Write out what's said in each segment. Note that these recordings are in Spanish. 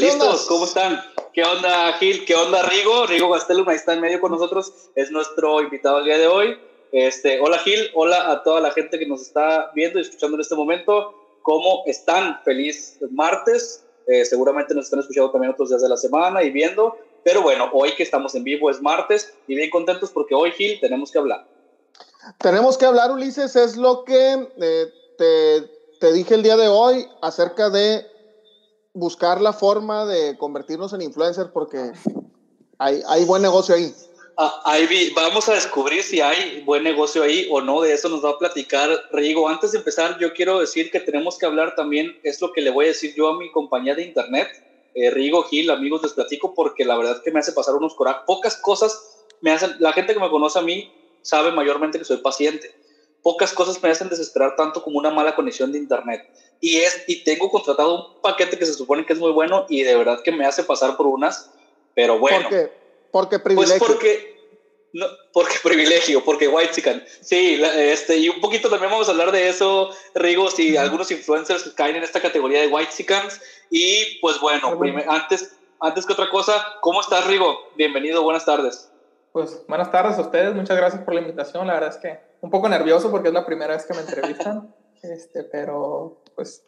listos, ¿cómo están? ¿Qué onda, Gil? ¿Qué onda, Rigo? Rigo Gastelum, ahí está en medio con nosotros, es nuestro invitado el día de hoy. Este, hola, Gil, hola a toda la gente que nos está viendo y escuchando en este momento. ¿Cómo están? Feliz martes. Eh, seguramente nos están escuchando también otros días de la semana y viendo. Pero bueno, hoy que estamos en vivo es martes y bien contentos porque hoy, Gil, tenemos que hablar. Tenemos que hablar, Ulises, es lo que eh, te, te dije el día de hoy acerca de buscar la forma de convertirnos en influencers porque hay, hay buen negocio ahí. Ah, ahí vamos a descubrir si hay buen negocio ahí o no. De eso nos va a platicar Rigo. Antes de empezar, yo quiero decir que tenemos que hablar también, es lo que le voy a decir yo a mi compañía de internet, eh, Rigo Gil, amigos, les platico porque la verdad que me hace pasar unos corajes. Pocas cosas me hacen, la gente que me conoce a mí sabe mayormente que soy paciente. Pocas cosas me hacen desesperar tanto como una mala conexión de internet y, es, y tengo contratado un paquete que se supone que es muy bueno y de verdad que me hace pasar por unas, pero bueno. ¿Por qué? Porque pues privilegio. Pues porque, no, porque privilegio, porque white chicken. Sí, este, y un poquito también vamos a hablar de eso, Rigo, si algunos influencers caen en esta categoría de white chickens. Y pues bueno, antes, antes que otra cosa, ¿cómo estás, Rigo? Bienvenido, buenas tardes. Pues buenas tardes a ustedes, muchas gracias por la invitación. La verdad es que un poco nervioso porque es la primera vez que me entrevistan. Este, pero pues,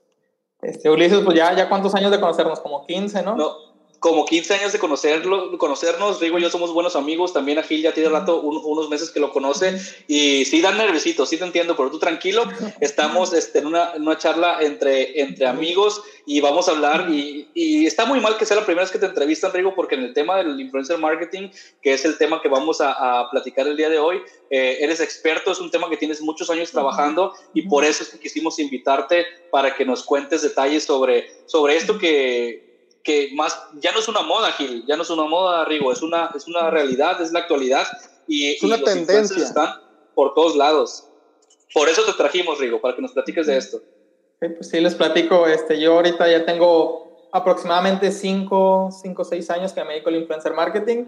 este, Ulises, pues ya, ya cuántos años de conocernos, como 15, ¿no? No, como 15 años de conocerlo, conocernos, Rigo y yo somos buenos amigos, también a Gil ya tiene rato, unos meses que lo conoce, y sí dan nerviositos, sí te entiendo, pero tú tranquilo, estamos este, en, una, en, una, charla entre, entre amigos y vamos a hablar, y, y, está muy mal que sea la primera vez que te entrevistan, Rigo, porque en el tema del influencer marketing, que es el tema que vamos a, a platicar el día de hoy, eh, eres experto, es un tema que tienes muchos años trabajando, y por eso es que quisimos invitarte para que nos cuentes detalles sobre, sobre esto que que más, ya no es una moda, Gil, ya no es una moda, Rigo, es una, es una realidad, es la actualidad y, es una tendencia. están por todos lados. Por eso te trajimos, Rigo, para que nos platiques de esto. Sí, pues sí, les platico, este, yo ahorita ya tengo aproximadamente 5 o 6 años que me dedico al influencer marketing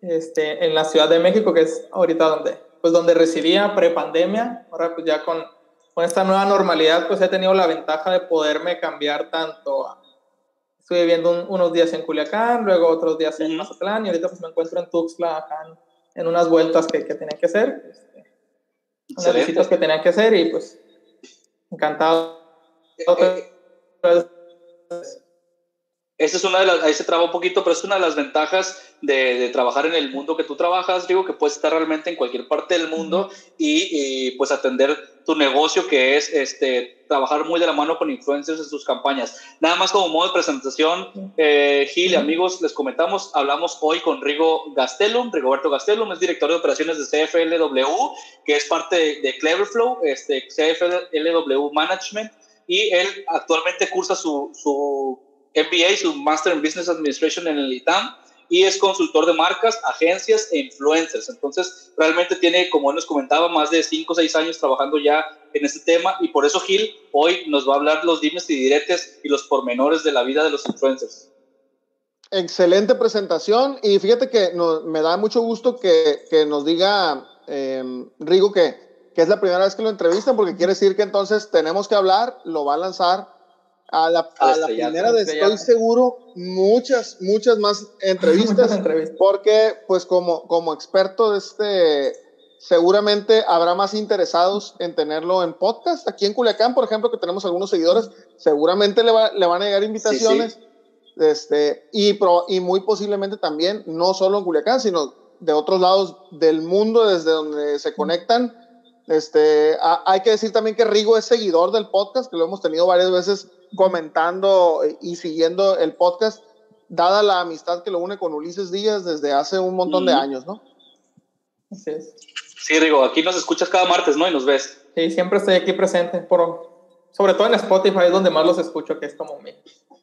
este, en la Ciudad de México, que es ahorita donde, pues donde residía pre-pandemia, ahora pues ya con, con esta nueva normalidad pues he tenido la ventaja de poderme cambiar tanto a Estuve viviendo unos días en Culiacán, luego otros días en Mazatlán y ahorita pues me encuentro en Tuxtla, acá en, unas vueltas que, que tenía que hacer, este, unas visitas que tenía que hacer y pues encantado. Eh, eh, esa es una de las, ahí se traba un poquito, pero es una de las ventajas de, de, trabajar en el mundo que tú trabajas, digo que puedes estar realmente en cualquier parte del mundo y, y, pues atender tu negocio que es este, trabajar muy de la mano con influencers en sus campañas. Nada más como modo de presentación, eh, Gil y amigos, les comentamos, hablamos hoy con Rigo Gastelum, Rigoberto Gastelum, es director de operaciones de CFLW, que es parte de, de Cleverflow, este, CFLW Management, y él actualmente cursa su, su MBA, su Master in Business Administration en el ITAM y es consultor de marcas, agencias e influencers. Entonces, realmente tiene, como él nos comentaba, más de 5 o 6 años trabajando ya en este tema y por eso Gil hoy nos va a hablar los dimes y diretes y los pormenores de la vida de los influencers. Excelente presentación y fíjate que me da mucho gusto que, que nos diga em, Rigo que, que es la primera vez que lo entrevistan porque quiere decir que entonces tenemos que hablar, lo va a lanzar a la, a la primera de estoy seguro muchas, muchas más entrevistas, porque pues como, como experto de este, seguramente habrá más interesados en tenerlo en podcast. Aquí en Culiacán, por ejemplo, que tenemos algunos seguidores, seguramente le, va, le van a llegar invitaciones. Este, y, y muy posiblemente también, no solo en Culiacán, sino de otros lados del mundo, desde donde se conectan. Este, hay que decir también que Rigo es seguidor del podcast, que lo hemos tenido varias veces comentando y siguiendo el podcast, dada la amistad que lo une con Ulises Díaz desde hace un montón de años, ¿no? Así es. Sí, Rigo, aquí nos escuchas cada martes, ¿no? Y nos ves. Sí, siempre estoy aquí presente, por, sobre todo en Spotify es donde más los escucho, que es como mi,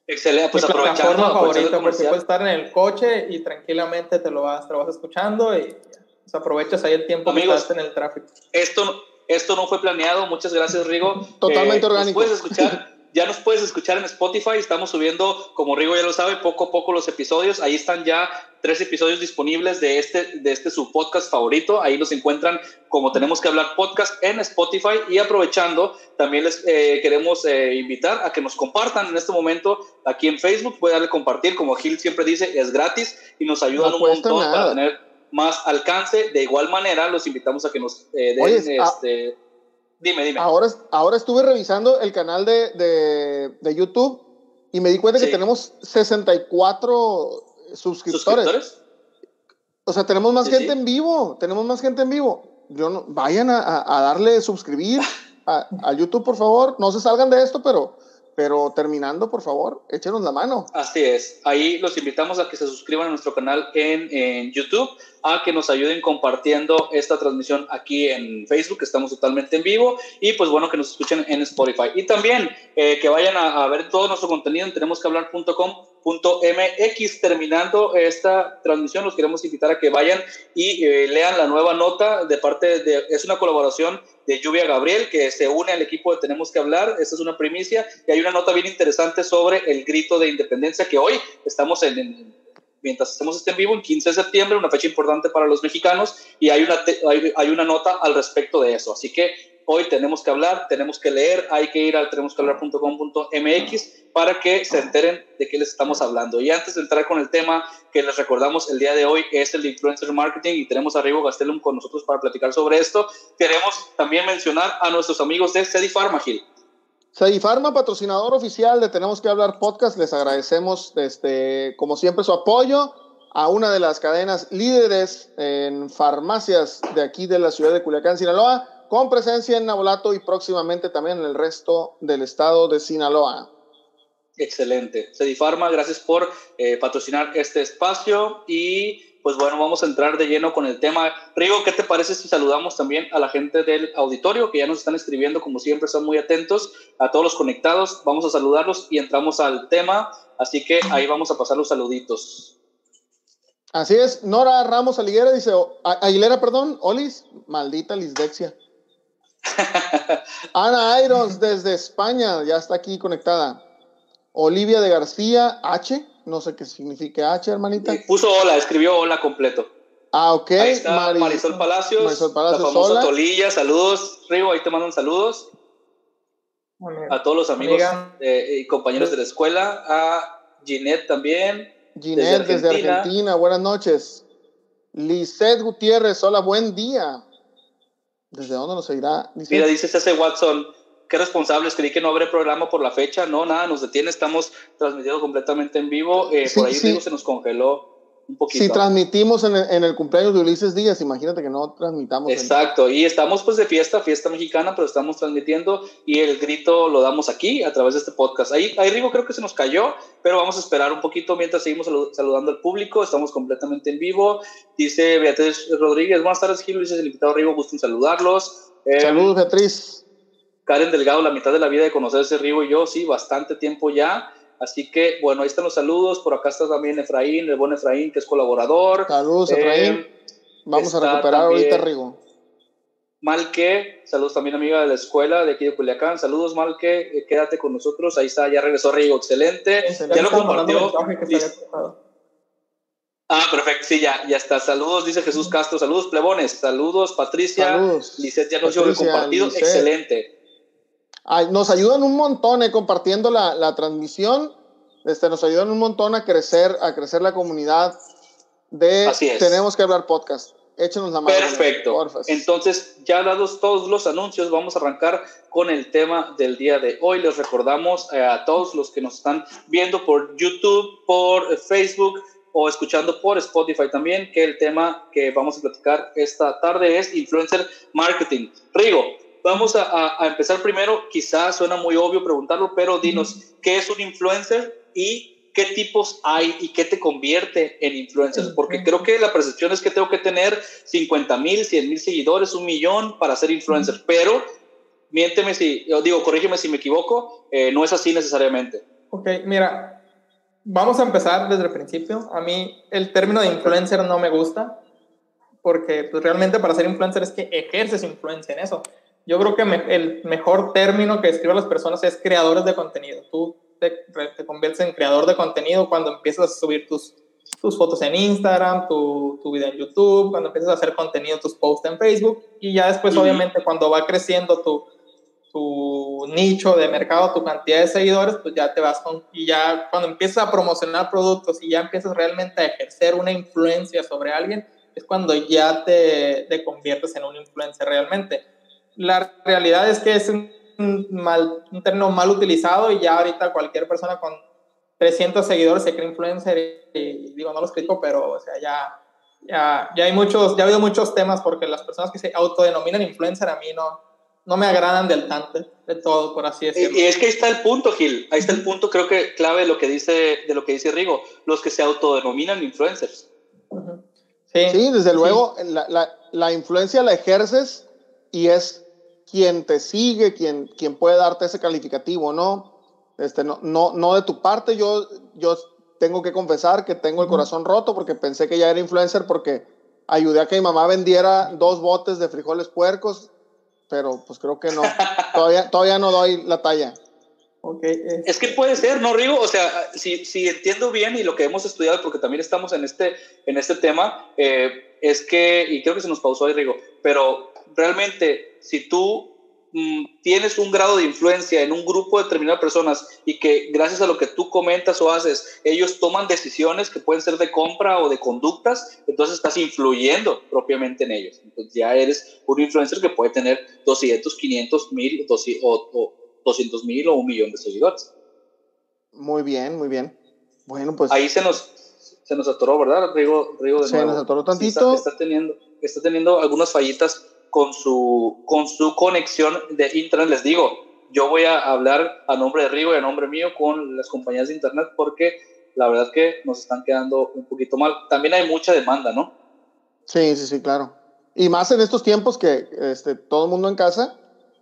Excelente, pues mi plataforma favorita, porque puedes estar en el coche y tranquilamente te lo vas, te lo vas escuchando y pues, aprovechas ahí el tiempo Amigos, que estás en el tráfico. Esto, esto no fue planeado, muchas gracias Rigo. Totalmente eh, orgánico. Puedes escuchar ya nos puedes escuchar en Spotify. Estamos subiendo, como Rigo ya lo sabe, poco a poco los episodios. Ahí están ya tres episodios disponibles de este, de este su podcast favorito. Ahí los encuentran como tenemos que hablar podcast en Spotify. Y aprovechando, también les eh, queremos eh, invitar a que nos compartan en este momento aquí en Facebook. Puede darle compartir, como Gil siempre dice, es gratis y nos ayudan un montón para tener más alcance. De igual manera, los invitamos a que nos eh, den este. Dime, dime. Ahora, ahora estuve revisando el canal de, de, de YouTube y me di cuenta que tenemos 64 suscriptores. O sea, tenemos más gente en vivo, tenemos más gente en vivo. Yo no, vayan a, a darle suscribir a, a, YouTube, por favor. No se salgan de esto, pero pero terminando, por favor, échenos la mano. Así es. Ahí los invitamos a que se suscriban a nuestro canal en, en, YouTube, a que nos ayuden compartiendo esta transmisión aquí en Facebook, que estamos totalmente en vivo, y pues bueno, que nos escuchen en Spotify. Y también eh, que vayan a, a, ver todo nuestro contenido en tenemosquehablar.com .mx. Terminando esta transmisión, los queremos invitar a que vayan y eh, lean la nueva nota de parte de, es una colaboración de Lluvia Gabriel, que se une al equipo de Tenemos que hablar, esta es una primicia, y hay una nota bien interesante sobre el grito de independencia que hoy estamos en, en mientras estamos este en vivo, en 15 de septiembre, una fecha importante para los mexicanos, y hay una, hay, hay una nota al respecto de eso. Así que hoy tenemos que hablar, tenemos que leer, hay que ir al tenemosquehablar.com.mx para que se enteren de qué les estamos hablando. Y antes de entrar con el tema que les recordamos el día de hoy es el influencer marketing y tenemos a Rigo Gastelum con nosotros para platicar sobre esto, queremos también mencionar a nuestros amigos de Cedifarma, Gil. Cedifarma, patrocinador oficial de Tenemos que hablar podcast, les agradecemos este, como siempre su apoyo a una de las cadenas líderes en farmacias de aquí de la ciudad de Culiacán, Sinaloa con presencia en Nabolato y próximamente también en el resto del estado de Sinaloa. Excelente. Cedifarma, gracias por eh, patrocinar este espacio y pues bueno, vamos a entrar de lleno con el tema. Rigo, ¿qué te parece si saludamos también a la gente del auditorio que ya nos están escribiendo, como siempre, son muy atentos, a todos los conectados, vamos a saludarlos y entramos al tema, así que ahí vamos a pasar los saluditos. Así es, Nora Ramos Aguilera dice, Aguilera, perdón, Olis, maldita lisdexia. Ana Irons desde España, ya está aquí conectada. Olivia de García, H, no sé qué significa H, hermanita. puso hola, escribió hola completo. Ah, ok. Ahí está Marisol Palacios, Marisol Palacios, la famosa hola. Tolilla, saludos. Rigo, ahí te mandan saludos. A todos los amigos eh, y compañeros de la escuela. A Ginette también. Ginette desde Argentina. desde Argentina, buenas noches. Lizeth Gutiérrez, hola, buen día. ¿Desde dónde nos seguirá? Dice, Mira, dice ese Watson, qué responsables, creí que no habrá programa por la fecha. No, nada, nos detiene, estamos transmitiendo completamente en vivo. Eh, sí, por ahí sí. digo, se nos congeló un poquito. Si transmitimos en el, en el, cumpleaños de Ulises Díaz, imagínate que no transmitamos. Exacto, en... y estamos pues de fiesta, fiesta mexicana, pero estamos transmitiendo y el grito lo damos aquí a través de este podcast. Ahí, ahí Rigo creo que se nos cayó, pero vamos a esperar un poquito mientras seguimos saludando al público, estamos completamente en vivo. Dice Beatriz Rodríguez, buenas tardes Gil, dice el invitado Rigo, gusto en saludarlos. Eh, Saludos Beatriz. Karen Delgado, la mitad de la vida de conocerse Rigo y yo, sí, bastante tiempo ya. Así que, bueno, ahí están los saludos. Por acá está también Efraín, el buen Efraín, que es colaborador. Saludos, Efraín. Eh, Vamos a recuperar ahorita, Rigo. Malque, saludos también amiga de la escuela de aquí de Culiacán. Saludos, Malque, eh, quédate con nosotros. Ahí está, ya regresó Rigo, excelente. excelente. Ya lo compartió. Ah, perfecto, sí, ya, ya está. Saludos, dice Jesús Castro. Saludos, plebones. Saludos, Patricia. Saludos. Lizeth ya nos dio el compartido. Excelente. Ay, nos ayudan un montón eh, compartiendo la, la, transmisión. Este, nos ayudan un montón a crecer, a crecer la comunidad de Tenemos que hablar podcast. Échenos la mano. Perfecto. Porfas. Entonces, ya dados todos los anuncios, vamos a arrancar con el tema del día de hoy. Les recordamos eh, a todos los que nos están viendo por YouTube, por Facebook o escuchando por Spotify también, que el tema que vamos a platicar esta tarde es influencer marketing. Rigo, vamos a, a, empezar primero, quizás suena muy obvio preguntarlo, pero dinos, ¿qué es un influencer y qué tipos hay y qué te convierte en influencer? Porque creo que la percepción es que tengo que tener 50 mil, 100 mil seguidores, un millón para ser influencer, pero miénteme si, yo digo, corrígeme si me equivoco, eh, no es así necesariamente. Ok, mira, vamos a empezar desde el principio. A mí el término de influencer no me gusta porque pues, realmente para ser influencer es que ejerces influencia en eso yo creo que el mejor término que describe a las personas es creadores de contenido. Tú te, te, conviertes en creador de contenido cuando empiezas a subir tus, tus fotos en Instagram, tu, tu video en YouTube, cuando empiezas a hacer contenido, tus posts en Facebook y ya después, obviamente, cuando va creciendo tu, tu nicho de mercado, tu cantidad de seguidores, pues ya te vas con, y ya cuando empiezas a promocionar productos y ya empiezas realmente a ejercer una influencia sobre alguien, es cuando ya te, te conviertes en un influencer realmente. La realidad es que es un, mal, un término mal utilizado y ya ahorita cualquier persona con 300 seguidores se cree influencer y, digo, no los critico, pero o sea, ya, ya, ya hay muchos, ya ha habido muchos temas porque las personas que se autodenominan influencer a mí no, no me agradan del tanto, de todo, por así decirlo. Y, es que ahí está el punto, Gil. Ahí está el punto, creo que clave de lo que dice, de lo que dice Rigo, los que se autodenominan influencers. sí, desde luego, la, la, la, influencia la ejerces y es quien te sigue, quien, quien puede darte ese calificativo, ¿no? Este, no, no, no de tu parte, yo, yo tengo que confesar que tengo el corazón roto porque pensé que ya era influencer porque ayudé a que mi mamá vendiera dos botes de frijoles puercos pero pues creo que no. todavía, todavía no doy la talla. Okay. Eh. Es que puede ser, ¿no, Rigo? O sea, si, si, entiendo bien y lo que hemos estudiado, porque también estamos en este, en este tema, eh, es que, y creo que se nos pausó ahí, Rigo, pero realmente, si tú Mm, tienes un grado de influencia en un grupo determinado de personas y que gracias a lo que tú comentas o haces, ellos toman decisiones que pueden ser de compra o de conductas, entonces estás influyendo propiamente en ellos. Entonces ya eres un influencer que puede tener 200, 500 mil o, 200 mil o un millón de seguidores. Muy bien, muy bien. Bueno, pues... Ahí se nos, se nos atoró, ¿verdad? Rigo, Rigo de se nos atoró tantito. está, teniendo, está teniendo algunas fallitas con su, con su conexión de Internet. Les digo, yo voy a hablar a nombre de Rigo y a nombre mío con las compañías de Internet porque la verdad que nos están quedando un poquito mal. También hay mucha demanda, ¿no? Sí, sí, sí, claro. Y más en estos tiempos que este, todo el mundo en casa,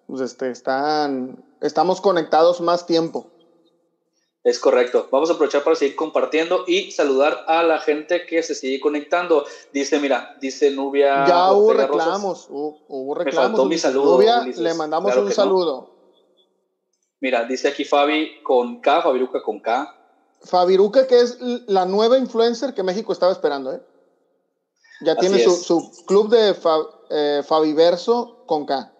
pues este, están, estamos conectados más tiempo. Es correcto. Vamos a aprovechar para seguir compartiendo y saludar a la gente que se sigue conectando. Dice, mira, dice Nubia. Ya hubo reclamos, hubo, reclamos. Me faltó mi saludo. Nubia, le mandamos un saludo. Mira, dice aquí Fabi con K, Fabiruca con K. Fabiruca, que es la nueva influencer que México estaba esperando, ¿eh? Ya tiene su, su, club de eh, Fabiverso con K.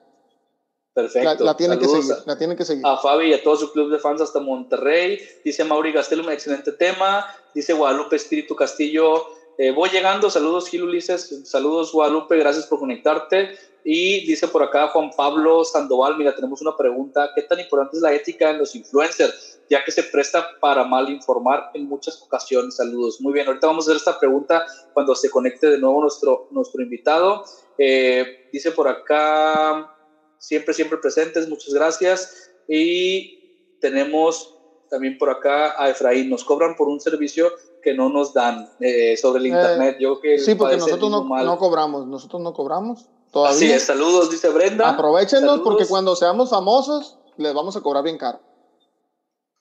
Perfecto. La, tienen que seguir, la tienen que seguir. A Fabi y a todo su club de fans hasta Monterrey. Dice Mauri Gastel, un excelente tema. Dice Guadalupe Espíritu Castillo, eh, voy llegando. Saludos, Gil Ulises. Saludos, Guadalupe. Gracias por conectarte. Y dice por acá Juan Pablo Sandoval, mira, tenemos una pregunta. ¿Qué tan importante es la ética en los influencers? Ya que se presta para mal informar en muchas ocasiones. Saludos. Muy bien, ahorita vamos a hacer esta pregunta cuando se conecte de nuevo nuestro, nuestro invitado. Eh, dice por acá siempre, siempre presentes, muchas gracias. Y tenemos también por acá a Efraín, nos cobran por un servicio que no nos dan eh, sobre el eh, Internet. Yo que sí, porque nosotros no, no, cobramos, nosotros no cobramos. Todavía. Así es, saludos, dice Brenda. Aprovechenos porque cuando seamos famosos les vamos a cobrar bien caro.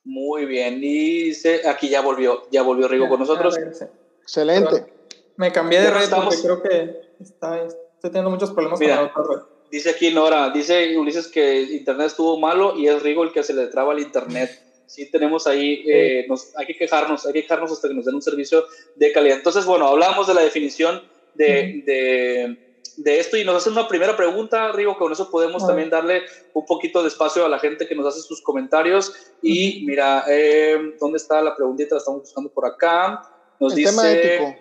Muy bien, y dice, aquí ya volvió, ya volvió Rigo con nosotros. Excelente. me cambié de red porque creo que está, estoy teniendo muchos problemas con la otra red. Dice aquí Nora, dice Ulises que internet estuvo malo y es Rigo el que se le traba el internet. Sí, tenemos ahí, eh, nos, hay que quejarnos, hay que quejarnos hasta que nos den un servicio de calidad. Entonces, bueno, hablamos de la definición de, de, de esto y nos hacen una primera pregunta, Rigo, que con eso podemos también darle un poquito de espacio a la gente que nos hace sus comentarios. Y mira, eh, ¿dónde está la preguntita? La estamos buscando por acá. Nos el dice, tema ético.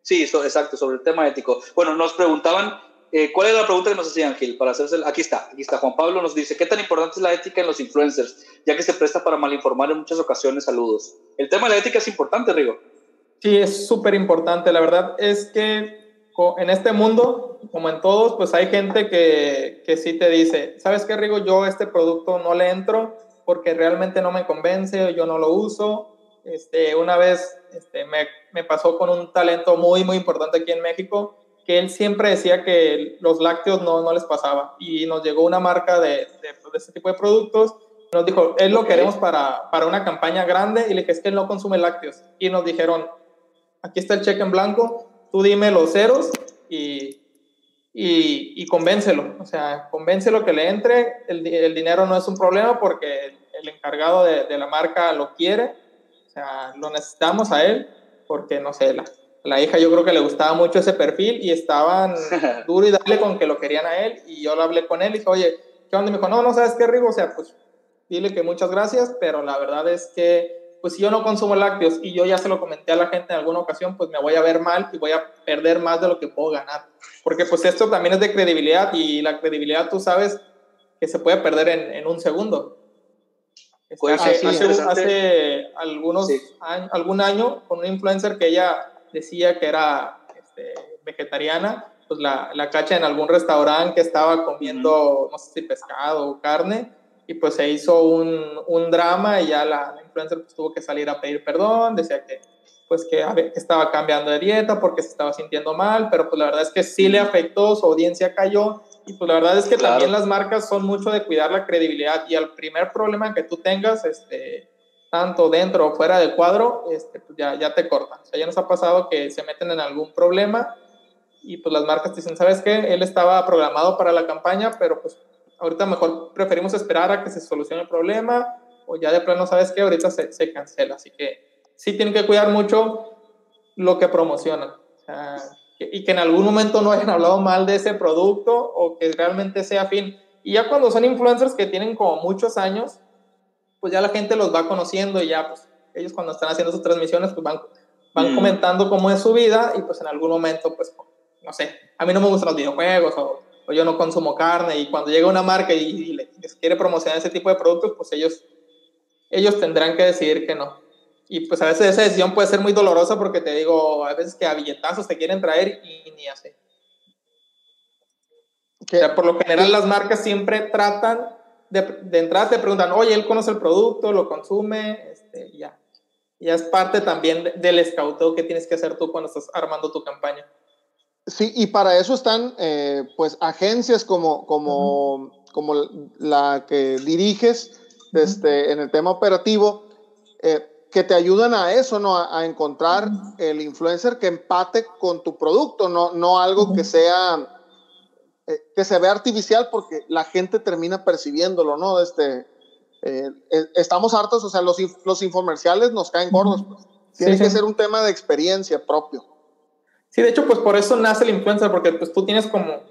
Sí, exacto, sobre el tema ético. Bueno, nos preguntaban eh, ¿Cuál es la pregunta que nos hacían, Gil? Para hacerse, aquí está, aquí está. Juan Pablo nos dice, ¿qué tan importante es la ética en los influencers? Ya que se presta para malinformar en muchas ocasiones. Saludos. El tema de la ética es importante, Rigo. Sí, es súper importante. La verdad es que en este mundo, como en todos, pues hay gente que, que sí te dice, ¿sabes qué, Rigo? Yo este producto no le entro porque realmente no me convence yo no lo uso. Este, una vez este, me, me pasó con un talento muy, muy importante aquí en México que él siempre decía que los lácteos no, no les pasaba. Y nos llegó una marca de, de, de este tipo de productos. Nos dijo, él lo queremos para, para una campaña grande. Y le dije, es que él no consume lácteos. Y nos dijeron, aquí está el cheque en blanco, tú dime los ceros y, y, y convéncelo, o sea, convéncelo que le entre, el, el, dinero no es un problema porque el, encargado de, de, la marca lo quiere, o sea, lo necesitamos a él, porque no sé, la, la hija yo creo que le gustaba mucho ese perfil y estaban duro y dale con que lo querían a él y yo lo hablé con él y dije, oye, ¿qué onda? Y me dijo, no, no sabes qué, Rigo, o sea, pues dile que muchas gracias, pero la verdad es que, pues si yo no consumo lácteos y yo ya se lo comenté a la gente en alguna ocasión, pues me voy a ver mal y voy a perder más de lo que puedo ganar. Porque pues esto también es de credibilidad y la credibilidad tú sabes que se puede perder en, en un segundo. Pues, hace, hace, algunos años, algún año con un influencer que ella decía que era este, vegetariana, pues la, la, cacha en algún restaurante que estaba comiendo, no sé si pescado o carne, y pues se hizo un, un drama y ya la, influencer pues, tuvo que salir a pedir perdón, decía que pues que estaba cambiando de dieta porque se estaba sintiendo mal, pero pues la verdad es que sí le afectó, su audiencia cayó y pues la verdad es que también las marcas son mucho de cuidar la credibilidad y al primer problema que tú tengas, este, tanto dentro o fuera del cuadro, este, pues ya, ya te cortan. O sea, ya nos ha pasado que se meten en algún problema y pues las marcas te dicen, ¿sabes qué? Él estaba programado para la campaña, pero pues ahorita mejor preferimos esperar a que se solucione el problema o ya de plano, ¿sabes qué? Ahorita se, se cancela. Así que sí tienen que cuidar mucho lo que promocionan. O sea, y que en algún momento no hayan hablado mal de ese producto o que realmente sea fin. Y ya cuando son influencers que tienen como muchos años, pues ya la gente los va conociendo y ya, pues ellos cuando están haciendo sus transmisiones, pues van, van mm. comentando cómo es su vida y pues en algún momento, pues, no sé, a mí no me gustan los videojuegos o, o yo no consumo carne y cuando llega una marca y, les quiere promocionar ese tipo de productos, pues ellos, ellos tendrán que decidir que no. Y pues a veces esa decisión puede ser muy dolorosa porque te digo, a veces que a billetazos te quieren traer y ni así. O sea, por lo general las marcas siempre tratan de, entrada te preguntan, oye, él conoce el producto, lo consume, este, ya. Ya es parte también del escauteo que tienes que hacer tú cuando estás armando tu campaña. Sí, y para eso están, eh, pues, agencias como, como, como la que diriges este, en el tema operativo, eh, que te ayudan a eso, ¿no? A, encontrar el influencer que empate con tu producto, no, no algo que sea eh, que se ve artificial porque la gente termina percibiéndolo, ¿no? Este, eh, eh, estamos hartos, o sea, los, los infomerciales nos caen gordos. Pues. Tiene que ser un tema de experiencia propio. Sí, de hecho, pues por eso nace el influencer, porque pues tú tienes como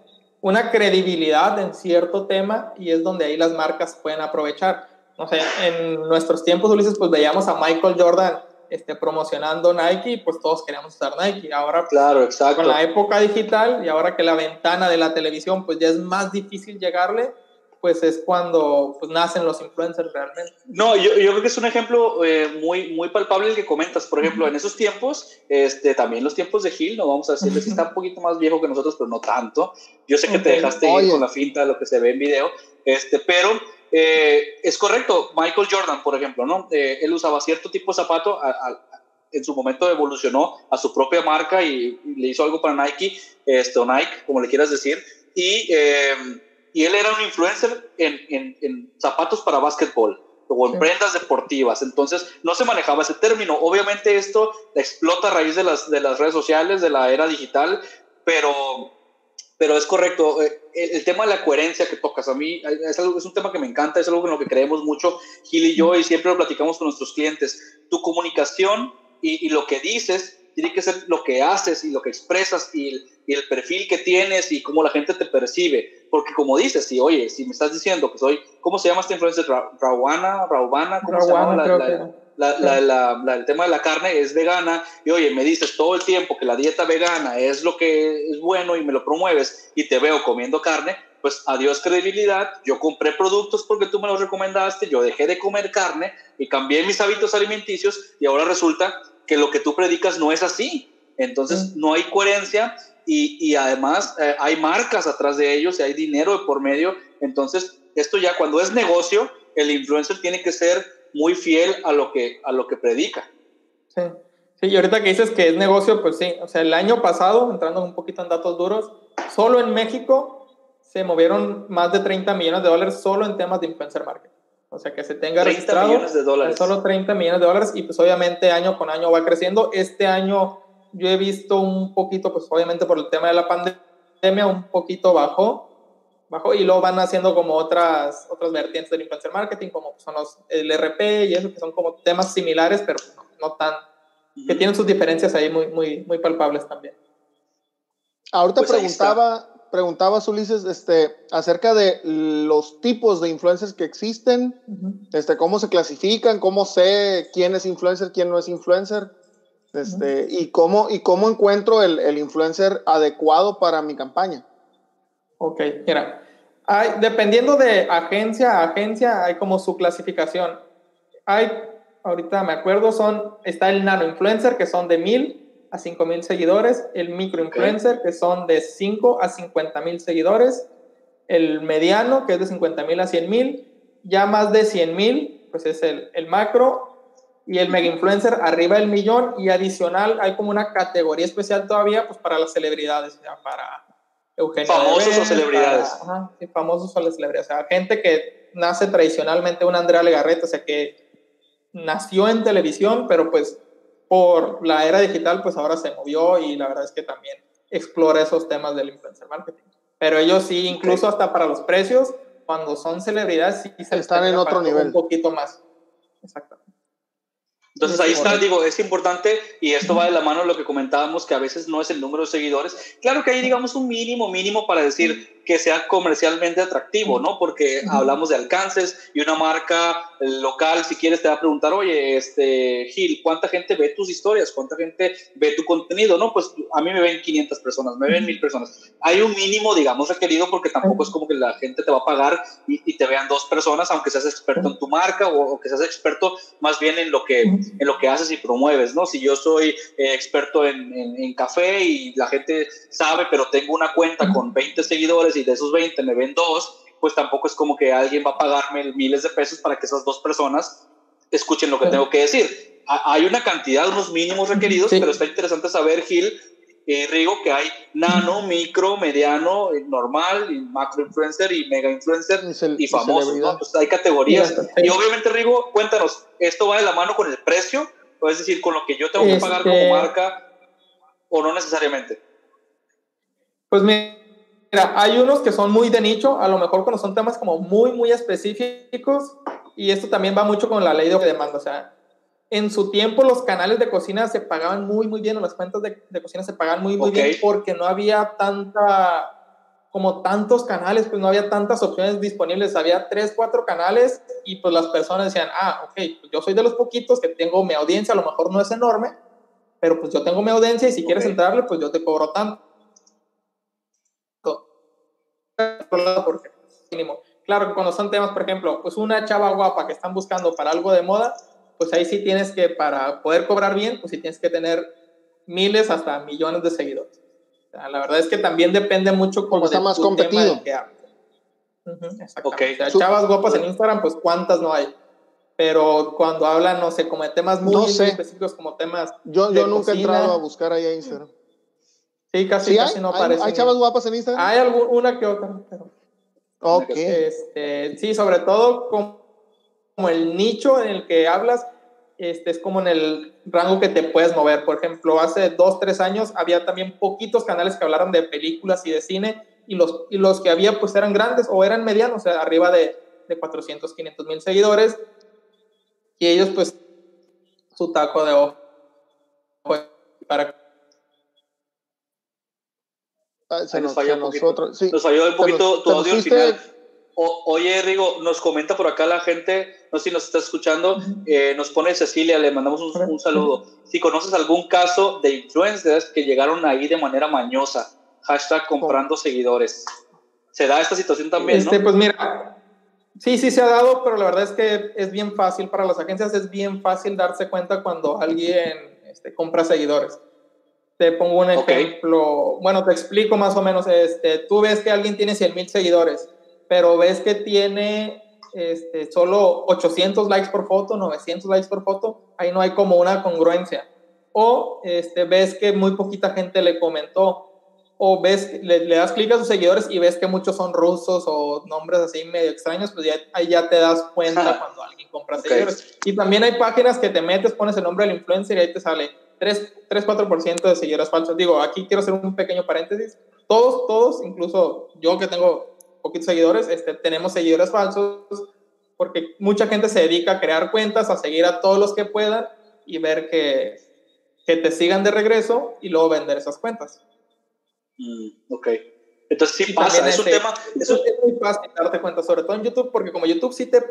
una credibilidad en cierto tema y es donde ahí las marcas pueden aprovechar. No sé, en nuestros tiempos, Ulises, pues veíamos a Michael Jordan este, promocionando Nike, pues todos queríamos usar Nike. Ahora, claro, exacto. con la época digital y ahora que la ventana de la televisión, pues ya es más difícil llegarle, pues es cuando pues, nacen los influencers realmente. No, yo, yo creo que es un ejemplo eh, muy, muy palpable el que comentas. Por ejemplo, en esos tiempos, este, también los tiempos de Gil, no vamos a decir que está un poquito más viejo que nosotros, pero no tanto. Yo sé que te dejaste ir con la finta, lo que se ve en video, este, pero eh, es correcto, Michael Jordan, por ejemplo, ¿no? Eh, él usaba cierto tipo de zapato, en su momento evolucionó a su propia marca y, le hizo algo para Nike, este, o Nike, como le quieras decir, y, eh, y él era un influencer en, en, zapatos para básquetbol o en prendas deportivas, entonces no se manejaba ese término. Obviamente esto explota a raíz de las, de las redes sociales, de la era digital, pero pero es correcto. Eh, el, tema de la coherencia que tocas, a mí es, algo, es un tema que me encanta, es algo en lo que creemos mucho Gil y yo y siempre lo platicamos con nuestros clientes. Tu comunicación y, lo que dices tiene que ser lo que haces y lo que expresas y el, y el, perfil que tienes y cómo la gente te percibe. Porque como dices, si oye, si me estás diciendo que soy, ¿cómo se llama esta influencer? Rauana, Raubana, ¿cómo se llama? La, la, la, la, el tema de la carne es vegana y oye, me dices todo el tiempo que la dieta vegana es lo que es bueno y me lo promueves y te veo comiendo carne, pues adiós credibilidad, yo compré productos porque tú me los recomendaste, yo dejé de comer carne y cambié mis hábitos alimenticios y ahora resulta que lo que tú predicas no es así. Entonces no hay coherencia y, y además eh, hay marcas atrás de ellos y hay dinero de por medio. Entonces esto ya cuando es negocio, el influencer tiene que ser muy fiel a lo que, a lo que predica. Sí. sí, y ahorita que dices que es negocio, pues sí, o sea, el año pasado, entrando un poquito en datos duros, solo en México se movieron más de 30 millones de dólares solo en temas de influencer marketing. O sea, que se tenga 30 registrado millones de dólares. solo 30 millones de dólares y pues obviamente año con año va creciendo. Este año yo he visto un poquito, pues obviamente por el tema de la pandemia, un poquito bajó, bajó y luego van haciendo como otras, otras vertientes del influencer marketing, como son los, el RP y eso, que son como temas similares, pero no, no tan, que tienen sus diferencias ahí muy, muy, muy palpables también. Ahorita pues preguntaba, preguntabas, Ulises, este, acerca de los tipos de influencers que existen, este, cómo se clasifican, cómo sé quién es influencer, quién no es influencer, este, y, cómo, y cómo encuentro el, el, influencer adecuado para mi campaña. Ok, mira, hay, dependiendo de agencia a agencia, hay como su clasificación. Hay, ahorita me acuerdo, son, está el nano influencer, que son de mil a 5 mil seguidores, el micro influencer, que son de 5 a 50 mil seguidores, el mediano, que es de 50 mil a 100 mil, ya más de 100 mil, pues es el, el macro, y el mega influencer arriba del millón, y adicional hay como una categoría especial todavía, pues para las celebridades, ya para Eugenio. Famosos o celebridades. ajá, sí, famosos o las celebridades, o sea, gente que nace tradicionalmente un Andrea Legarreta, o sea, que nació en televisión, pero pues por la era digital, pues ahora se movió y la verdad es que también explora esos temas del influencer marketing. Pero ellos sí, incluso hasta para los precios, cuando son celebridades, sí se están en otro nivel. Un poquito más. Exacto. Entonces ahí está, digo, es importante y esto va de la mano de lo que comentábamos, que a veces no es el número de seguidores. Claro que hay, digamos, un mínimo, mínimo para decir que sea comercialmente atractivo, ¿no? Porque hablamos de alcances y una marca local, si quieres, te va a preguntar, oye, este, Gil, ¿cuánta gente ve tus historias? ¿Cuánta gente ve tu contenido? No, pues a mí me ven 500 personas, me ven 1000 personas. Hay un mínimo, digamos, requerido porque tampoco es como que la gente te va a pagar y, te vean dos personas, aunque seas experto en tu marca o, que seas experto más bien en lo que, en lo que haces y promueves, ¿no? Si yo soy eh, experto en, en café y la gente sabe, pero tengo una cuenta con 20 seguidores, y de esos 20 me ven dos, pues tampoco es como que alguien va a pagarme miles de pesos para que esas dos personas escuchen lo que tengo que decir. Hay una cantidad, unos mínimos requeridos, pero está interesante saber, Gil, y Rigo, que hay nano, micro, mediano, eh, normal, macro influencer y mega influencer y famosos, ¿no? Pues hay categorías. Y obviamente, Rigo, cuéntanos, ¿esto va de la mano con el precio? O es decir, con lo que yo tengo que pagar como este marca o no necesariamente. Pues me Mira, hay unos que son muy de nicho, a lo mejor cuando son temas como muy, muy específicos, y esto también va mucho con la ley de demanda. O sea, en su tiempo los canales de cocina se pagaban muy, muy bien, o las cuentas de, de cocina se pagaban muy, muy bien, porque no había tanta, como tantos canales, pues no había tantas opciones disponibles. Había tres, cuatro canales, y pues las personas decían, ah, ok, pues yo soy de los poquitos que tengo mi audiencia, a lo mejor no es enorme, pero pues yo tengo mi audiencia y si quieres entrarle, pues yo te cobro tanto porque mínimo. Claro que cuando son temas, por ejemplo, pues una chava guapa que están buscando para algo de moda, pues ahí sí tienes que, para poder cobrar bien, pues sí tienes que tener miles hasta millones de seguidores. la verdad es que también depende mucho como está más competido. okay. chavas guapas en Instagram, pues cuántas no hay. Pero cuando hablan, no sé, como de temas muy, específicos, como temas. Yo, yo nunca he entrado a buscar ahí a Instagram. Sí, casi, casi no aparece. ¿Hay chavas guapas en Instagram? Hay alguna que otra, pero. Ok. Este, sí, sobre todo como, el nicho en el que hablas, este, es como en el rango que te puedes mover. Por ejemplo, hace dos, tres años había también poquitos canales que hablaran de películas y de cine, y los, y los que había pues eran grandes o eran medianos, o sea, arriba de, de 400, 500 mil seguidores, y ellos pues su taco de ojo para se, nos, falló un Nos falló un poquito tu audio al final. oye, Rigo, nos comenta por acá la gente, no sé si nos está escuchando, eh, nos pone Cecilia, le mandamos un, saludo. Si conoces algún caso de influencers que llegaron ahí de manera mañosa, hashtag comprando seguidores. ¿Se da esta situación también? Este, Pues mira, sí, sí se ha dado, pero la verdad es que es bien fácil para las agencias, es bien fácil darse cuenta cuando alguien este, compra seguidores. Te pongo un ejemplo, bueno, te explico más o menos, este, tú ves que alguien tiene 100 mil seguidores, pero ves que tiene este, solo 800 likes por foto, 900 likes por foto, ahí no hay como una congruencia. O este, ves que muy poquita gente le comentó, o ves, le, das clic a sus seguidores y ves que muchos son rusos o nombres así medio extraños, pues ya, ahí ya te das cuenta cuando alguien compra seguidores. Y también hay páginas que te metes, pones el nombre del influencer y ahí te sale 3-4% de seguidores falsos. Digo, aquí quiero hacer un pequeño paréntesis. todos, todos, incluso yo que tengo poquitos seguidores, este, tenemos seguidores falsos porque mucha gente se dedica a crear cuentas, a seguir a todos los que puedan y ver que, que te sigan de regreso y luego vender esas cuentas. Mm, ok. Entonces sí pasa, es un tema... Es, muy fácil darte cuenta, sobre todo en YouTube, porque como YouTube sí te...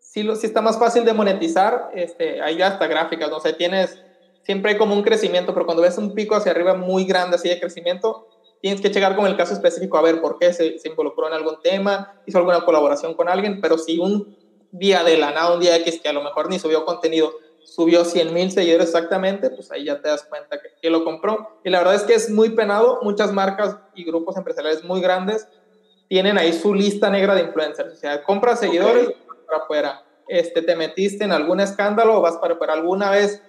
Sí, lo, sí está más fácil de monetizar, este, hay hasta gráficas, ¿no? sé, tienes... Siempre hay como un crecimiento, pero cuando ves un pico hacia arriba muy grande así de crecimiento, tienes que checar con el caso específico a ver por qué se, se, involucró en algún tema, hizo alguna colaboración con alguien, pero si un día de la nada, un día X que a lo mejor ni subió contenido, subió 100 mil seguidores exactamente, pues ahí ya te das cuenta que, que, lo compró. Y la verdad es que es muy penado, muchas marcas y grupos empresariales muy grandes tienen ahí su lista negra de influencers, o sea, compras seguidores okay. para afuera, este, te metiste en algún escándalo o vas para afuera, alguna vez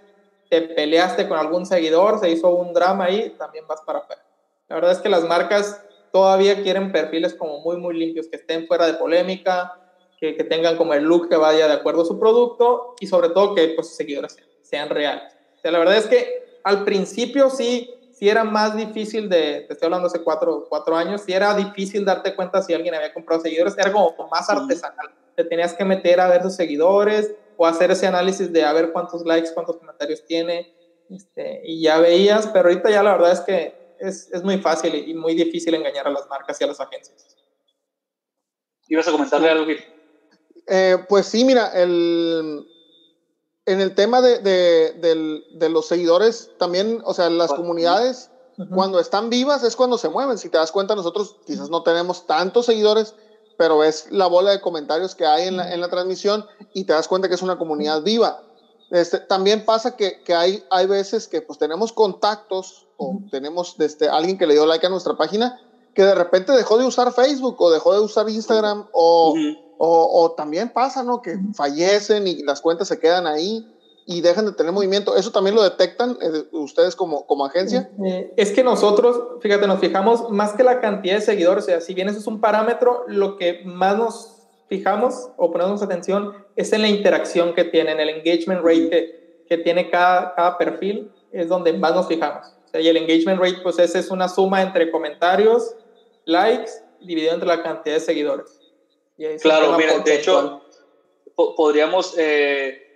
te peleaste con algún seguidor, se hizo un drama ahí, también vas para afuera. La verdad es que las marcas todavía quieren perfiles como muy, muy limpios, que estén fuera de polémica, que, que tengan como el look que vaya de acuerdo a su producto y sobre todo que pues, sus seguidores sean, sean reales. O sea, la verdad es que al principio sí, sí era más difícil de, te estoy hablando hace cuatro, cuatro años, sí era difícil darte cuenta si alguien había comprado seguidores, era como más artesanal. Te tenías que meter a ver sus seguidores o hacer ese análisis de a ver cuántos likes, cuántos comentarios tiene, este, y ya veías, pero ahorita ya la verdad es que es, es, muy fácil y muy difícil engañar a las marcas y a las agencias. ¿Ibas a comentarle algo, Gil? Eh, pues sí, mira, el, en el tema de, de, de, de, los seguidores, también, o sea, las comunidades, uh -huh. cuando están vivas es cuando se mueven. Si te das cuenta, nosotros quizás no tenemos tantos seguidores, pero ves la bola de comentarios que hay en la, en la transmisión y te das cuenta que es una comunidad viva. Este, también pasa que, que, hay, hay veces que pues tenemos contactos o tenemos este, alguien que le dio like a nuestra página que de repente dejó de usar Facebook o dejó de usar Instagram o, uh -huh. o, o, también pasa, ¿no? Que fallecen y las cuentas se quedan ahí y dejan de tener movimiento. ¿Eso también lo detectan eh, ustedes como, como agencia? Eh, es que nosotros, fíjate, nos fijamos más que la cantidad de seguidores, o sea, si bien eso es un parámetro, lo que más nos fijamos o ponemos atención es en la interacción que tienen, el engagement rate que, que tiene cada, cada, perfil, es donde más nos fijamos. O sea, y el engagement rate, pues esa es una suma entre comentarios, likes, dividido entre la cantidad de seguidores. claro, mira, de hecho, podríamos eh,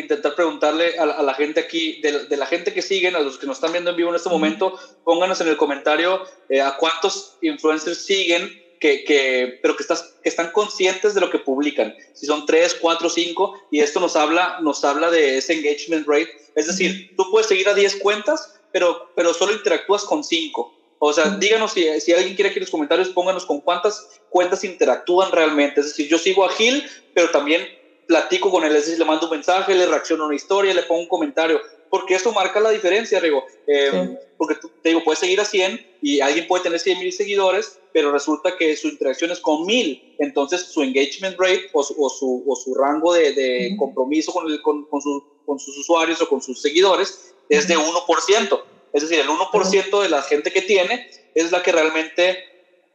intentar preguntarle a, a, la gente aquí, de, de, la gente que siguen, a los que nos están viendo en vivo en este momento, pónganos en el comentario eh, a cuántos influencers siguen que, que, pero que, estás, que están conscientes de lo que publican. Si son 3, 4, 5, y esto nos habla, nos habla de ese engagement rate. Es decir, tú puedes seguir a 10 cuentas, pero, pero solo interactúas con 5. O sea, díganos si, si alguien quiere aquí en los comentarios, pónganos con cuántas cuentas interactúan realmente. Es decir, yo sigo a Gil, pero también platico con él, es decir, le mando un mensaje, le reacciono a una historia, le pongo un comentario porque eso marca la diferencia, Rigo. Eh, sí. Porque te digo, puedes seguir a 100 y alguien puede tener 100 mil seguidores, pero resulta que su interacción es con mil. Entonces, su engagement rate o su, o su, o su rango de, de compromiso con, el, con, con, su, con, sus usuarios o con sus seguidores es de 1%. Es decir, el 1% de la gente que tiene es la que realmente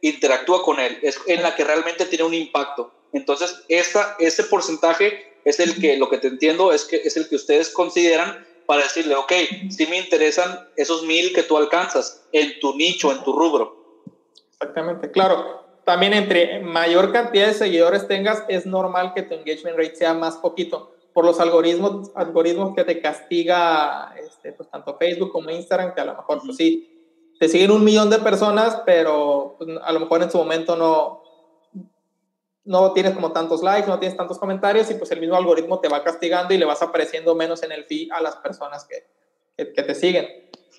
interactúa con él, es en la que realmente tiene un impacto. Entonces, esa, ese porcentaje es el que, lo que te entiendo, es que es el que ustedes consideran para decirle, ok, sí me interesan esos mil que tú alcanzas en tu nicho, en tu rubro. Exactamente, claro. También entre mayor cantidad de seguidores tengas, es normal que tu engagement rate sea más poquito por los algoritmos, algoritmos que te castiga este, pues, tanto Facebook como Instagram, que a lo mejor, pues sí, te siguen un millón de personas, pero pues, a lo mejor en su momento no, no tienes como tantos likes, no tienes tantos comentarios y pues el mismo algoritmo te va castigando y le vas apareciendo menos en el feed a las personas que, que, te siguen.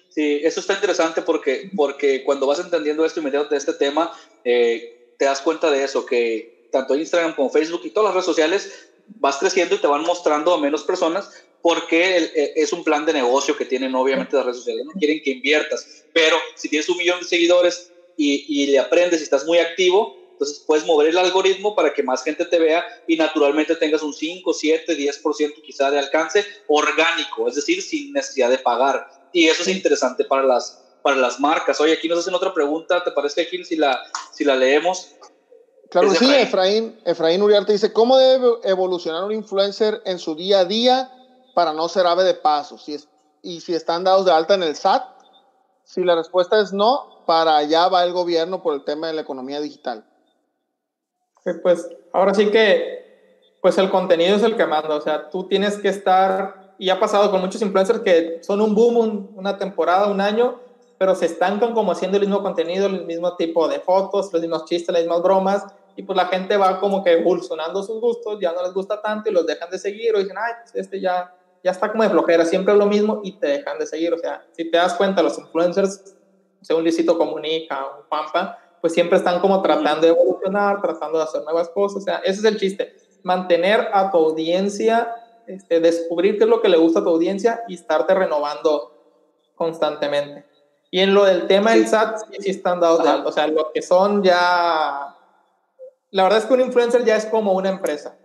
Sí, eso está interesante porque, porque cuando vas entendiendo esto y metiéndote de este tema, eh, te das cuenta de eso, que tanto Instagram como Facebook y todas las redes sociales vas creciendo y te van mostrando a menos personas porque eh, es un plan de negocio que tienen obviamente las redes sociales, no quieren que inviertas, pero si tienes un millón de seguidores y, y le aprendes y estás muy activo, entonces puedes mover el algoritmo para que más gente te vea y naturalmente tengas un 5, 7, 10% quizá de alcance orgánico, es decir, sin necesidad de pagar. Y eso es interesante para las, para las marcas. Oye, aquí nos hacen otra pregunta, ¿te parece, Gil, si la, si la leemos? Claro sí, Efraín, Efraín Uriarte dice, ¿cómo debe evolucionar un influencer en su día a día para no ser ave de paso? Si es, y si están dados de alta en el SAT, si la respuesta es no, para allá va el gobierno por el tema de la economía digital. Pues ahora sí que, pues el contenido es el que manda, o sea, tú tienes que estar, y ha pasado con muchos influencers que son un boom una temporada, un año, pero se estancan como haciendo el mismo contenido, el mismo tipo de fotos, los mismos chistes, las mismas bromas, y pues la gente va como que evolucionando sus gustos, ya no les gusta tanto y los dejan de seguir o dicen, ay, pues este ya, ya está como de flojera, siempre es lo mismo y te dejan de seguir. O sea, si te das cuenta, los influencers, según Luisito Comunica o Pampa, pues siempre están como tratando de evolucionar, tratando de hacer nuevas cosas. O sea, ese es el chiste, mantener a tu audiencia, este, descubrir qué es lo que le gusta a tu audiencia y estarte renovando constantemente. Y en lo del tema del SAT, sí, sí están dados de alto. O sea, lo que son ya la verdad es que un influencer ya es como una empresa.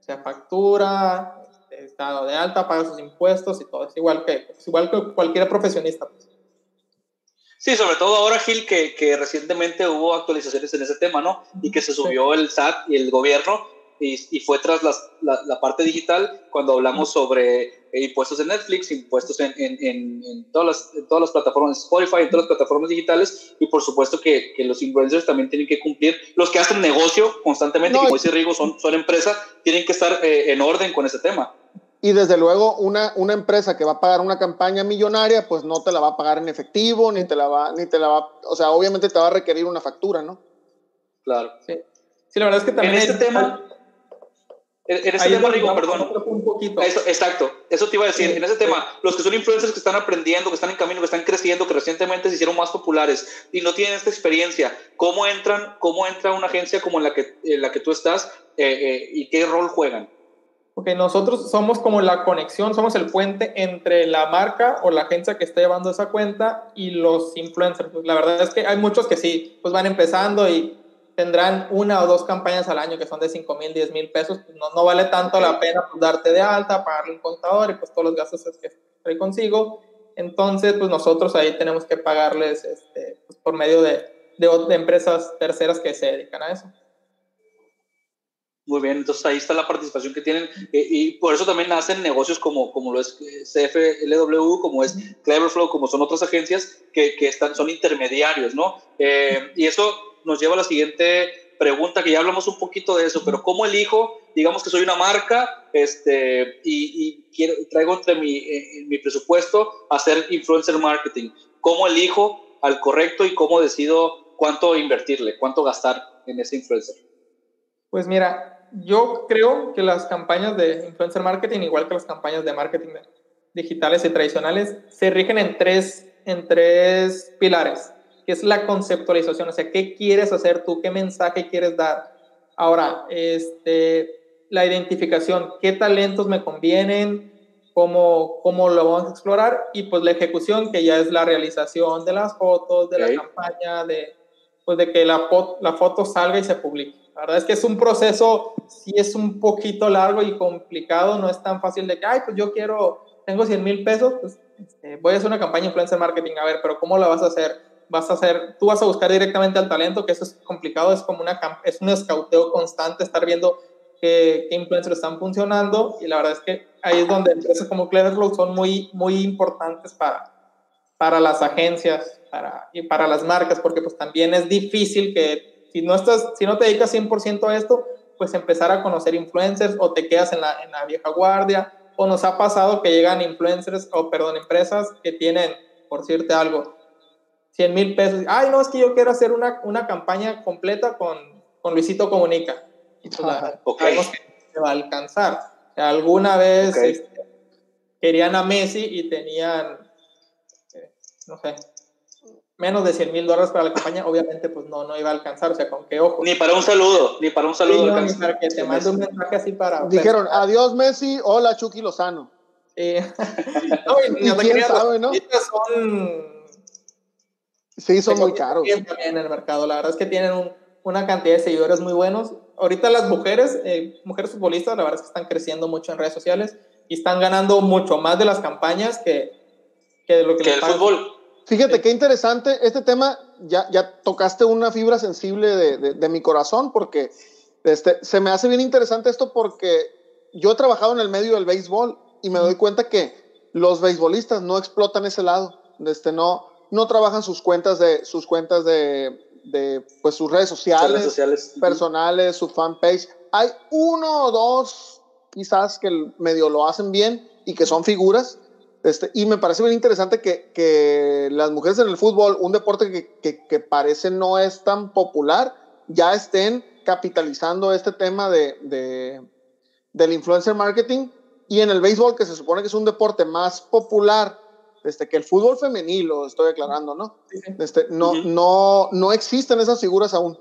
O sea, factura, está de alta, paga sus impuestos y todo. Es igual que, igual que cualquier profesionista. Pues. Sí, sobre todo ahora, Gil, que, que, recientemente hubo actualizaciones en ese tema, ¿no? Y que se subió el SAT y el gobierno y, fue tras la, la, parte digital cuando hablamos sobre eh, impuestos en Netflix, impuestos en, en, en, todas las, todas las plataformas, Spotify, en todas las plataformas digitales y por supuesto que, que, los influencers también tienen que cumplir, los que hacen negocio constantemente, como dice Rigo, son, son empresas, tienen que estar eh, en orden con ese tema. Y desde luego una, una empresa que va a pagar una campaña millonaria, pues no te la va a pagar en efectivo, ni te la va, ni te la va, o sea, obviamente te va a requerir una factura, ¿no? Claro. Sí, sí la verdad es que también... En este tema en, ese tema, digo, perdón. Un poquito. Eso, exacto, eso te iba a decir. en ese tema, los que son influencers que están aprendiendo, que están en camino, que están creciendo, que recientemente se hicieron más populares y no tienen esta experiencia, ¿cómo entran, cómo entra una agencia como en la que, en la que tú estás eh, eh, y qué rol juegan? Porque nosotros somos como la conexión, somos el puente entre la marca o la agencia que está llevando esa cuenta y los influencers. La verdad es que hay muchos que sí, pues van empezando y tendrán una o dos campañas al año que son de 5 mil, 10 mil pesos, pues no, no vale tanto la pena pues, darte de alta, pagarle un contador y pues todos los gastos que trae consigo. Entonces, pues nosotros ahí tenemos que pagarles este, pues, por medio de, de, empresas terceras que se dedican a eso. Muy bien, entonces ahí está la participación que tienen eh, y por eso también nacen negocios como, como lo es CFLW, como es Cleverflow, como son otras agencias que, que están, son intermediarios, ¿no? Eh, y eso nos lleva a la siguiente pregunta, que ya hablamos un poquito de eso, pero ¿cómo elijo? Digamos que soy una marca este, y, quiero, traigo entre mi, eh, mi presupuesto hacer influencer marketing. ¿Cómo elijo al correcto y cómo decido cuánto invertirle, cuánto gastar en ese influencer? Pues mira, yo creo que las campañas de influencer marketing, igual que las campañas de marketing digitales y tradicionales, se rigen en tres, en tres pilares que es la conceptualización, o sea, ¿qué quieres hacer tú? ¿Qué mensaje quieres dar? Ahora, este, la identificación, ¿qué talentos me convienen? ¿Cómo, cómo lo vamos a explorar? Y pues la ejecución, que ya es la realización de las fotos, de la campaña, de, pues de que la, la foto salga y se publique. La verdad es que es un proceso, sí es un poquito largo y complicado, no es tan fácil de que, ay, pues yo quiero, tengo 100 mil pesos, pues este, voy a hacer una campaña influencer marketing, a ver, pero ¿cómo la vas a hacer? vas a hacer, tú vas a buscar directamente al talento, que eso es complicado, es como una, es un escauteo constante, estar viendo qué, qué influencers están funcionando y la verdad es que ahí es donde empresas como Cleverflow son muy, muy importantes para, para las agencias para, y para las marcas, porque pues también es difícil que si no, estás, si no te dedicas 100% a esto, pues empezar a conocer influencers o te quedas en la, en la vieja guardia, o nos ha pasado que llegan influencers, o perdón, empresas que tienen, por decirte algo, 100 mil pesos. Ay, no, es que yo quiero hacer una, una campaña completa con, con Luisito Comunica. Y pues sabemos que se va a alcanzar. alguna vez este, querían a Messi y tenían, eh, no sé, menos de 100 mil dólares para la campaña, obviamente pues no, no iba a alcanzar, o sea, con qué ojo. Ni para un saludo, ni para un saludo. ni para que te mande un mensaje así para... Dijeron, adiós Messi, hola Chucky Lozano. Eh, no, y, quién sabe, ¿no? Son Sí, son muy caros. También en el mercado. La verdad es que tienen una cantidad de seguidores muy buenos. Ahorita las mujeres, eh, mujeres futbolistas, la verdad es que están creciendo mucho en redes sociales y están ganando mucho más de las campañas que, que de lo que, que el fútbol. Fíjate qué interesante este tema. Ya, ya tocaste una fibra sensible de, de, de mi corazón porque este, se me hace bien interesante esto porque yo he trabajado en el medio del béisbol y me doy cuenta que los beisbolistas no explotan ese lado. Este, no, no trabajan sus cuentas de, sus cuentas de, de pues sus redes sociales, sociales. personales, su fanpage. Hay uno o dos quizás que medio lo hacen bien y que son figuras. Este, y me parece bien interesante que, que las mujeres en el fútbol, un deporte que, que, que, parece no es tan popular, ya estén capitalizando este tema de, de, del influencer marketing. Y en el béisbol, que se supone que es un deporte más popular este, que el fútbol femenil, lo estoy aclarando, ¿no? Este, no, no, no existen esas figuras aún.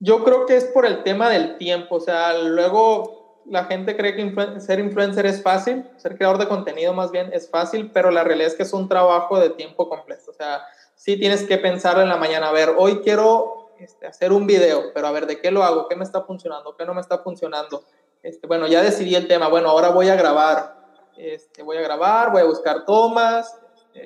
Yo creo que es por el tema del tiempo, o sea, luego la gente cree que ser influencer es fácil, ser creador de contenido más bien es fácil, pero la realidad es que es un trabajo de tiempo completo, o sea, sí tienes que pensar en la mañana, a ver, hoy quiero este, hacer un video, pero a ver, ¿de qué lo hago? ¿Qué me está funcionando? ¿Qué no me está funcionando? Este, bueno, ya decidí el tema, bueno, ahora voy a grabar, este, voy a grabar, voy a buscar tomas,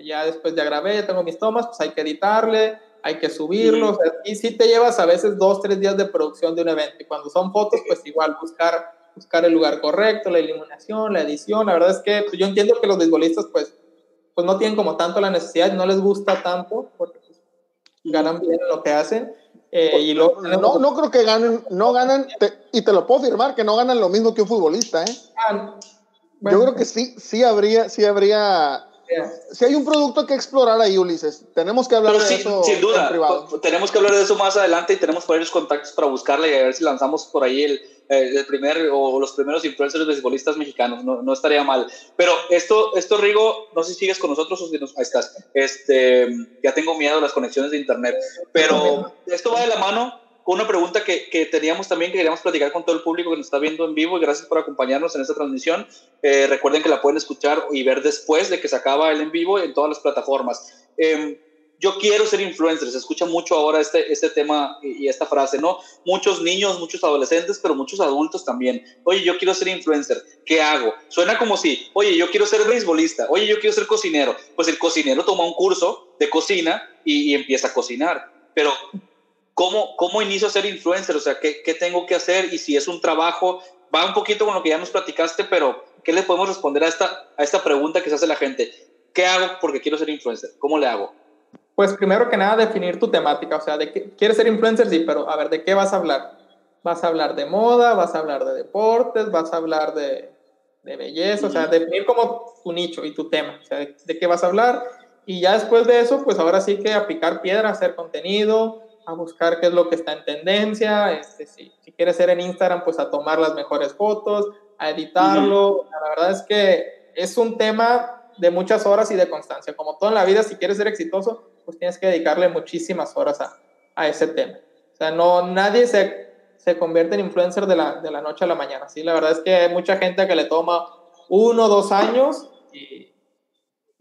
ya después ya grabé, ya tengo mis tomas, pues hay que editarle, hay que subirlo, y si te llevas a veces dos, tres días de producción de un evento, y cuando son fotos, pues igual buscar, buscar el lugar correcto, la iluminación, la edición, la verdad es que pues, yo entiendo que los beisbolistas pues, pues no tienen como tanto la necesidad, no les gusta tanto, porque pues, ganan bien lo que hacen, eh, y no, no creo que ganen, no ganan, y te lo puedo afirmar, que no ganan lo mismo que un futbolista, ¿eh? Ah, yo creo que sí, sí habría, sí habría. Si hay un producto que explorar ahí, Ulises. Tenemos que hablar de eso. Sin duda. Tenemos que hablar de eso más adelante y tenemos varios contactos para buscarle y a ver si lanzamos por ahí el, el primer o los primeros influencers beisbolistas mexicanos. No, no, estaría mal. Pero esto, esto, Rigo, no sé si sigues con nosotros o si nos. Ahí estás. Este, ya tengo miedo de las conexiones de internet. Pero esto va de la mano una pregunta que, que, teníamos también que queríamos platicar con todo el público que nos está viendo en vivo y gracias por acompañarnos en esta transmisión. Eh, recuerden que la pueden escuchar y ver después de que se acaba el en vivo en todas las plataformas. Em, yo quiero ser influencer, se escucha mucho ahora este, este tema y, esta frase, ¿no? Muchos niños, muchos adolescentes, pero muchos adultos también. Oye, yo quiero ser influencer, ¿qué hago? Suena como si, oye, yo quiero ser beisbolista, oye, yo quiero ser cocinero. Pues el cocinero toma un curso de cocina y empieza a cocinar. Pero ¿Cómo, cómo inicio a ser influencer? O sea, ¿qué, ¿qué, tengo que hacer? Y si es un trabajo, va un poquito con lo que ya nos platicaste, pero ¿qué le podemos responder a esta, a esta pregunta que se hace la gente? ¿Qué hago porque quiero ser influencer? ¿Cómo le hago? Pues primero que nada, definir tu temática. O sea, de qué, ¿quieres ser influencer? Sí, pero a ver, ¿de qué vas a hablar? ¿Vas a hablar de moda? ¿Vas a hablar de deportes? ¿Vas a hablar de, de belleza? O sea, definir como tu nicho y tu tema. O sea, de, de qué vas a hablar. Y ya después de eso, pues ahora sí que aplicar piedra, hacer contenido, a buscar qué es lo que está en tendencia, este, si, si quieres ser en Instagram, pues a tomar las mejores fotos, a editarlo. La verdad es que es un tema de muchas horas y de constancia. Como todo en la vida, si quieres ser exitoso, pues tienes que dedicarle muchísimas horas a, a ese tema. O sea, no, nadie se, se convierte en influencer de la, de la noche a la mañana. ¿sí? La verdad es que hay mucha gente que le toma uno o dos años y,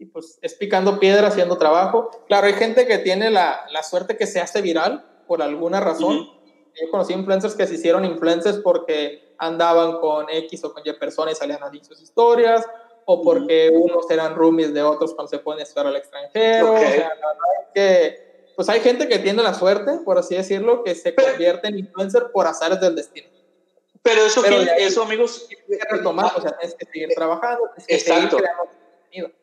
y pues es picando piedra haciendo trabajo. Claro, hay gente que tiene la, la suerte que se hace viral por alguna razón. Yo conocí influencers que se hicieron influencers porque andaban con X o con Y personas y salían a sus historias, o porque unos eran roomies de otros cuando se pueden estudiar al extranjero. O sea, la verdad es que pues hay gente que tiene la suerte, por así decirlo, que se convierte en influencer por azares del destino. Pero eso, Pero eso amigos, tienes que retomar, o sea, tienes que seguir trabajando, tienes que Exacto. seguir creando contenido.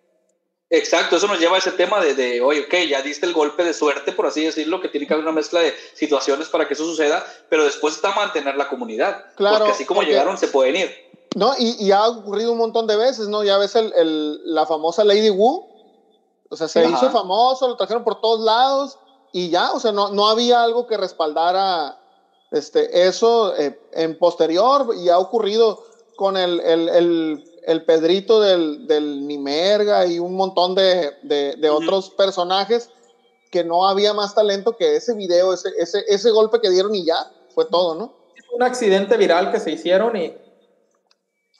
Exacto, eso nos lleva a ese tema de, de, oye, ok, ya diste el golpe de suerte, por así decirlo, que tiene que haber una mezcla de situaciones para que eso suceda, pero después está mantener la comunidad. Claro. Porque así como llegaron, se pueden ir. No, y, y, ha ocurrido un montón de veces, ¿no? Ya ves el, el, la famosa Lady Wu, o sea, se hizo famoso, lo trajeron por todos lados y ya, o sea, no, no había algo que respaldara este, eso eh, en posterior y ha ocurrido con el, el, el Pedrito del, del Nimerga y un montón de, de, otros personajes que no había más talento que ese video, ese, ese, ese golpe que dieron y ya, fue todo, ¿no? Un accidente viral que se hicieron y,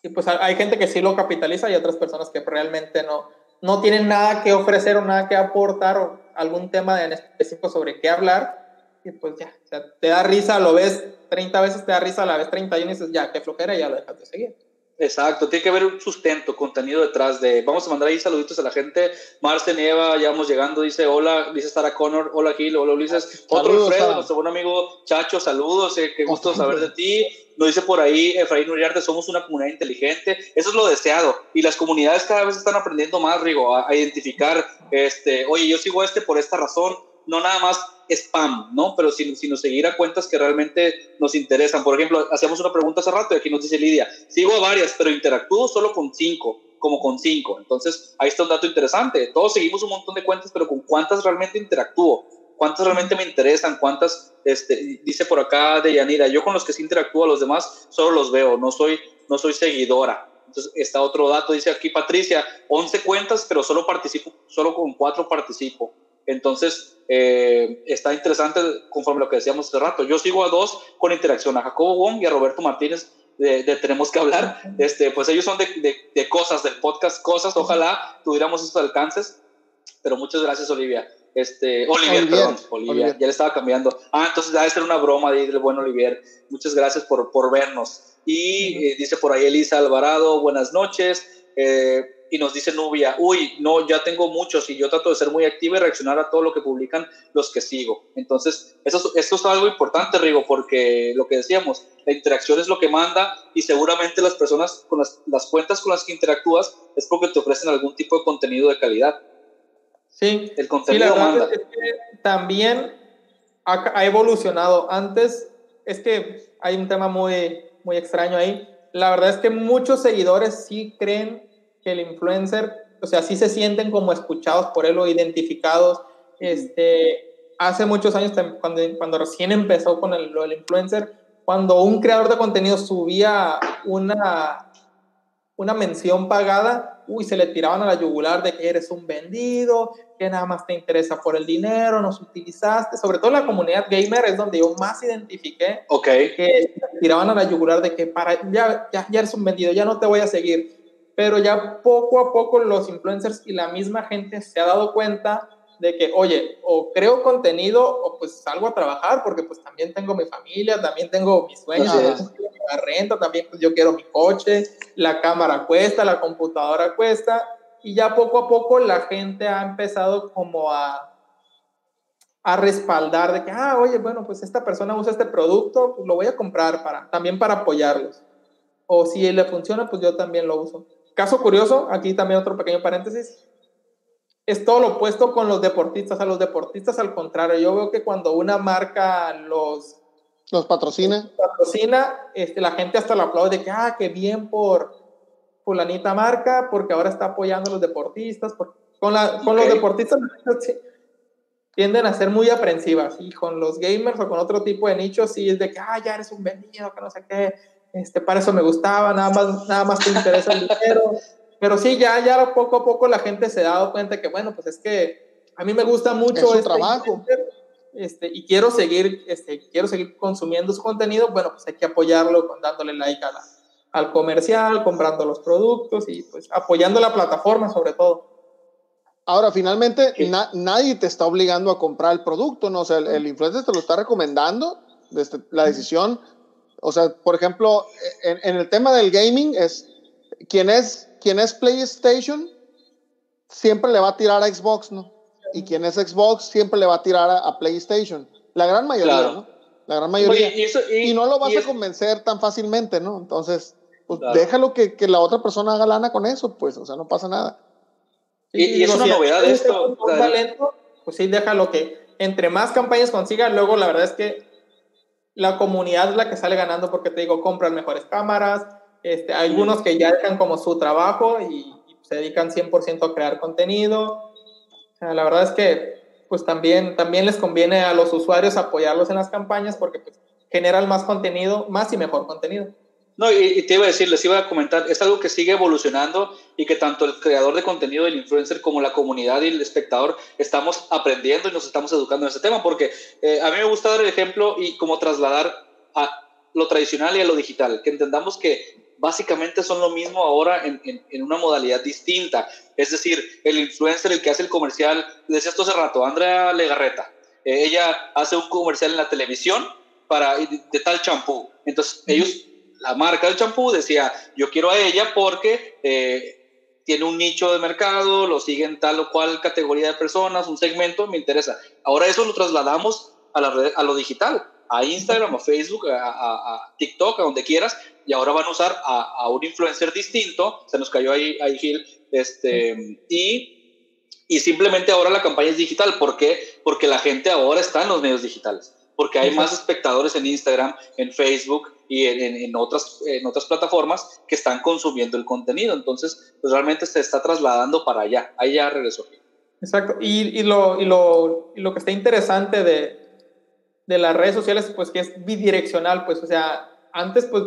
y pues hay gente que sí lo capitaliza y otras personas que realmente no, no tienen nada que ofrecer o nada que aportar o algún tema en específico sobre qué hablar y pues ya, o sea, te da risa, lo ves 30 veces, te da risa, la vez 31 y dices, ya, qué flojera, y ya lo dejas de seguir. Exacto, tiene que haber un sustento, contenido detrás de. Vamos a mandar ahí saluditos a la gente. Marce Nieva, ya vamos llegando, dice hola, dice Sara Connor, hola Gil, hola Ulises. Otro Alfredo, nuestro buen amigo Chacho, saludos, eh, qué gusto saber de ti. Nos dice por ahí Efraín Uriarte, somos una comunidad inteligente. Eso es lo deseado. Y las comunidades cada vez están aprendiendo más, Rigo, a, a identificar, este, oye, yo sigo este por esta razón, no nada más spam, ¿no? Pero sino, sino seguir a cuentas que realmente nos interesan. Por ejemplo, hacíamos una pregunta hace rato y aquí nos dice Lidia, sigo a varias, pero interactúo solo con cinco, como con cinco. Entonces, ahí está un dato interesante. Todos seguimos un montón de cuentas, pero ¿con cuántas realmente interactúo? ¿Cuántas realmente me interesan? ¿Cuántas, este, dice por acá de Yanira, yo con los que sí interactúo, los demás solo los veo, no soy, no soy seguidora. Entonces, está otro dato, dice aquí Patricia, 11 cuentas, pero solo participo, solo con cuatro participo. Entonces, eh, está interesante conforme lo que decíamos hace rato. Yo sigo a dos con interacción, a Jacobo Wong y a Roberto Martínez de, Tenemos que hablar. Este, pues ellos son de, de, cosas, del podcast Cosas. Ojalá tuviéramos esos alcances. Pero muchas gracias, Olivia. Este, Olivier, perdón, Olivia, ya le estaba cambiando. Ah, entonces debe ser una broma de del buen Olivier. Muchas gracias por, por vernos. Y eh, dice por ahí Elisa Alvarado, buenas noches. Eh, y nos dice Nubia, uy, no, ya tengo muchos y yo trato de ser muy activa y reaccionar a todo lo que publican los que sigo. Entonces, eso, esto es algo importante, Rigo, porque lo que decíamos, la interacción es lo que manda y seguramente las personas con las, las cuentas con las que interactúas es porque te ofrecen algún tipo de contenido de calidad. Sí, el contenido manda. Es que también ha, ha, evolucionado. Antes, es que hay un tema muy, muy extraño ahí. La verdad es que muchos seguidores sí creen el influencer, o sea, sí se sienten como escuchados por él o identificados. Este, hace muchos años, cuando, cuando recién empezó con el, lo del influencer, cuando un creador de contenido subía una, una mención pagada, uy, se le tiraban a la yugular de que eres un vendido, que nada más te interesa por el dinero, nos utilizaste. Sobre todo la comunidad gamer es donde yo más identifiqué okay. que tiraban a la yugular de que para, ya, ya, ya eres un vendido, ya no te voy a seguir pero ya poco a poco los influencers y la misma gente se ha dado cuenta de que, oye, o creo contenido o pues salgo a trabajar porque pues también tengo mi familia, también tengo mis sueños, la renta, también pues yo quiero mi coche, la cámara cuesta, la computadora cuesta y ya poco a poco la gente ha empezado como a a respaldar de que, ah, oye, bueno, pues esta persona usa este producto, pues lo voy a comprar para, también para apoyarlos. O si le funciona, pues yo también lo uso. Caso curioso, aquí también otro pequeño paréntesis, es todo lo opuesto con los deportistas. A los deportistas, al contrario, yo veo que cuando una marca los... Los patrocina. patrocina, este, la gente hasta lo aplaude de que, ah, qué bien por fulanita marca, porque ahora está apoyando a los deportistas. con, la, con los deportistas tienden a ser muy aprensivas y con los gamers o con otro tipo de nichos sí es de que, ah, ya eres un vendido, que no sé qué este, para eso me gustaba, nada más, nada más te interesa el dinero. Pero sí, ya, ya poco a poco la gente se ha dado cuenta que, bueno, pues es que a mí me gusta mucho este trabajo. Este, y quiero seguir, este, quiero seguir consumiendo su contenido, bueno, pues hay que apoyarlo con dándole like a al comercial, comprando los productos y pues apoyando la plataforma sobre todo. Ahora, finalmente, nadie te está obligando a comprar el producto, ¿no? O sea, el, influencer te lo está recomendando, desde la decisión o sea, por ejemplo, en, el tema del gaming es quien es quien es PlayStation siempre le va a tirar a Xbox, ¿no? Y quien es Xbox siempre le va a tirar a, PlayStation. La gran mayoría, ¿no? La gran mayoría. y, no lo vas a convencer tan fácilmente, ¿no? Entonces, pues déjalo que, que, la otra persona haga lana con eso, pues, o sea, no pasa nada. Y, es una novedad esto. pues sí, déjalo que entre más campañas consiga, luego la verdad es que la comunidad es la que sale ganando porque te digo, compran mejores cámaras, este, algunos que ya dejan como su trabajo y, se dedican 100% a crear contenido. la verdad es que pues también, también les conviene a los usuarios apoyarlos en las campañas porque pues, generan más contenido, más y mejor contenido. No, y, te iba a decir, les iba a comentar, es algo que sigue evolucionando y que tanto el creador de contenido, el influencer, como la comunidad y el espectador estamos aprendiendo y nos estamos educando en ese tema, porque eh, a mí me gusta dar el ejemplo y como trasladar a lo tradicional y a lo digital, que entendamos que básicamente son lo mismo ahora en, en, una modalidad distinta. Es decir, el influencer, el que hace el comercial, decía esto hace rato, Andrea Legarreta, eh, ella hace un comercial en la televisión para, de, de tal champú. Entonces, ellos la marca del champú decía, yo quiero a ella porque eh, tiene un nicho de mercado, lo siguen tal o cual categoría de personas, un segmento, me interesa. Ahora eso lo trasladamos a, la a lo digital, a Instagram, a Facebook, a, TikTok, a donde quieras, y ahora van a usar a, un influencer distinto, se nos cayó ahí, ahí Gil, este, y y simplemente ahora la campaña es digital. ¿Por qué? Porque la gente ahora está en los medios digitales porque hay más espectadores en Instagram, en Facebook y en, otras, en otras plataformas que están consumiendo el contenido. Entonces, pues realmente se está trasladando para allá. Ya regresó. Exacto. Y, y, lo, y, lo, y lo que está interesante de, de las redes sociales, pues que es bidireccional, pues, o sea, antes, pues,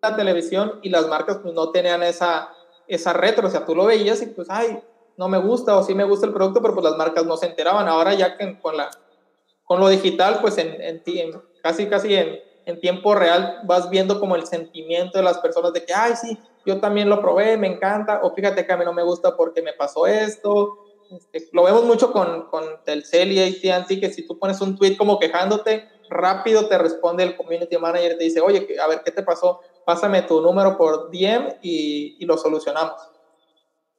la televisión y las marcas, pues, no tenían esa, esa retro, o sea, tú lo veías y, pues, ay, no me gusta o sí me gusta el producto, pero pues las marcas no se enteraban. Ahora ya que con la con lo digital, pues en, casi, casi en, en, tiempo real vas viendo como el sentimiento de las personas de que, ay, sí, yo también lo probé, me encanta, o fíjate que a mí no me gusta porque me pasó esto. Este, lo vemos mucho con, con Telcel y AT&T, que si tú pones un tweet como quejándote, rápido te responde el community manager te dice, oye, a ver, ¿qué te pasó? Pásame tu número por DM y, y lo solucionamos.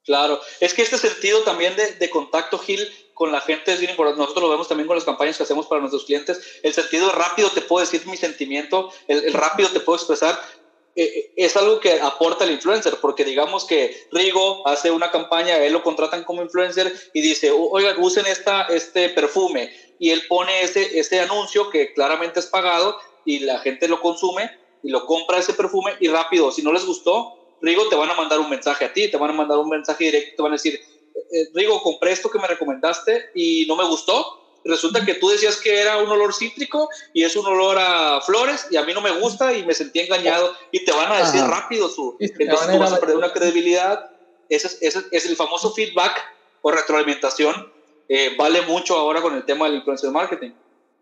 Claro, es que este sentido también de, de contacto, Gil, con la gente es bien importante. Nosotros lo vemos también con las campañas que hacemos para nuestros clientes. El sentido rápido te puedo decir mi sentimiento, el, rápido te puedo expresar. Eh, eh, es algo que aporta el influencer, porque digamos que Rigo hace una campaña, él lo contratan como influencer y dice, oigan, usen esta, este perfume. Y él pone ese, ese anuncio que claramente es pagado y la gente lo consume y lo compra ese perfume y rápido, si no les gustó, Rigo te van a mandar un mensaje a ti, te van a mandar un mensaje directo, te van a decir, eh, Rigo, compré esto que me recomendaste y no me gustó. Resulta que tú decías que era un olor cítrico y es un olor a flores y a mí no me gusta y me sentí engañado y te van a decir rápido su... Entonces tú vas a perder una credibilidad. Ese es, es el famoso feedback o retroalimentación. Eh, vale mucho ahora con el tema del influencer marketing.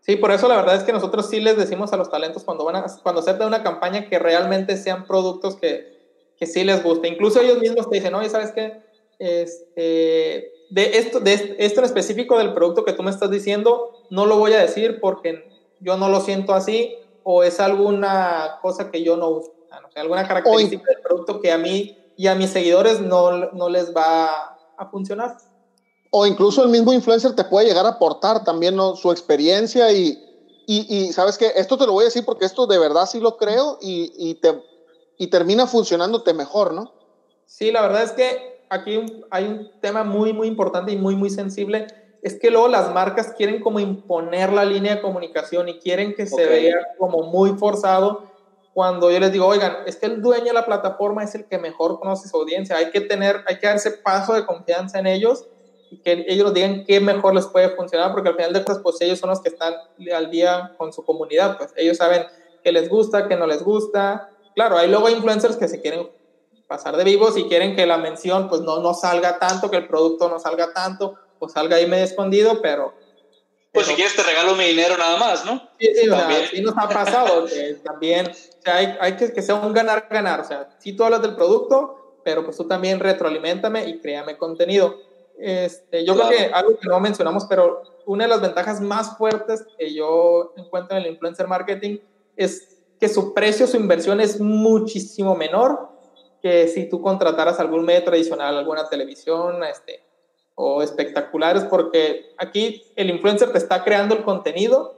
Sí, por eso la verdad es que nosotros sí les decimos a los talentos cuando van a, cuando de una campaña que realmente sean productos que, que sí les guste. Incluso ellos mismos te dicen, oye, ¿sabes qué? Este, de, esto, de esto en específico del producto que tú me estás diciendo, no lo voy a decir porque yo no lo siento así o es alguna cosa que yo no uso, o sea, alguna característica del producto que a mí y a mis seguidores no, no les va a funcionar. O incluso el mismo influencer te puede llegar a aportar también su experiencia y, y, y, sabes que esto te lo voy a decir porque esto de verdad sí lo creo y, y, te, y termina funcionándote mejor, ¿no? Sí, la verdad es que aquí hay un tema muy, muy importante y muy, muy sensible. Es que luego las marcas quieren como imponer la línea de comunicación y quieren que se vea como muy forzado cuando yo les digo, oigan, es que el dueño de la plataforma es el que mejor conoce su audiencia. Hay que tener, hay que dar ese paso de confianza en ellos y que ellos digan qué mejor les puede funcionar, porque al final de cuentas, pues ellos son los que están al día con su comunidad, pues ellos saben qué les gusta, qué no les gusta. Claro, hay luego influencers que se quieren pasar de vivo, si quieren que la mención pues no, no salga tanto, que el producto no salga tanto, pues salga ahí medio escondido, pero... Pues si quieres te regalo mi dinero nada más, ¿no? Sí, sí, o sea, sí nos ha pasado, también, o sea, hay, hay, que que sea un ganar-ganar, o sea, si tú hablas del producto, pero pues tú también retroalimentame y créame contenido. Este, yo creo que algo que no mencionamos, pero una de las ventajas más fuertes que yo encuentro en el influencer marketing es que su precio, su inversión es muchísimo menor que si tú contrataras algún medio tradicional, alguna televisión, este, o espectaculares, porque aquí el influencer te está creando el contenido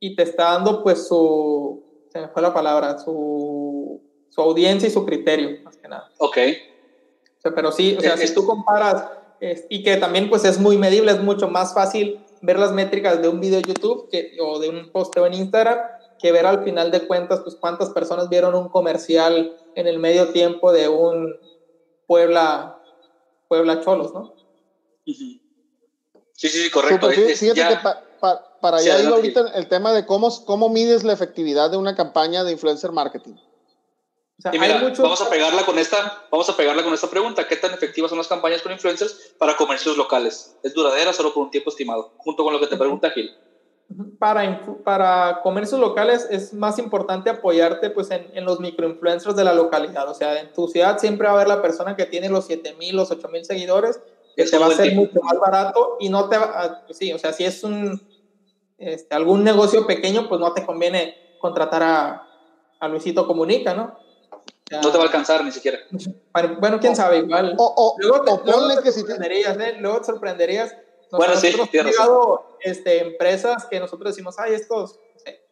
y te está dando pues su, se me fue la palabra, su, su audiencia y su criterio, más que nada. Ok. O sea, pero sí, o sea, si tú comparas, y que también pues es muy medible, es mucho más fácil ver las métricas de un video de YouTube que, o de un posteo en Instagram que ver al final de cuentas pues cuántas personas vieron un comercial en el medio tiempo de un Puebla, Puebla Cholos, ¿no? Sí, sí, sí, correcto. fíjate que para allá iba ahorita el tema de cómo, cómo mides la efectividad de una campaña de influencer marketing. vamos a pegarla con esta, vamos a pegarla con esta pregunta. ¿Qué tan efectivas son las campañas con influencers para comercios locales? ¿Es duradera solo por un tiempo estimado? Junto con lo que te pregunta Gil para, para comercios locales es más importante apoyarte pues en, en, los microinfluencers de la localidad. O sea, en tu ciudad siempre va a haber la persona que tiene los 7000, los 8000 seguidores, que te va a ser mucho más barato y no te va, pues sí, o sea, si es un, este, algún negocio pequeño, pues no te conviene contratar a, a Luisito Comunica, ¿no? no te va a alcanzar ni siquiera. Bueno, quién sabe, igual. O, luego te, luego te sorprenderías, ¿eh? Luego te sorprenderías. Bueno, sí, hemos llegado este, empresas que nosotros decimos, ay, estos, no sé,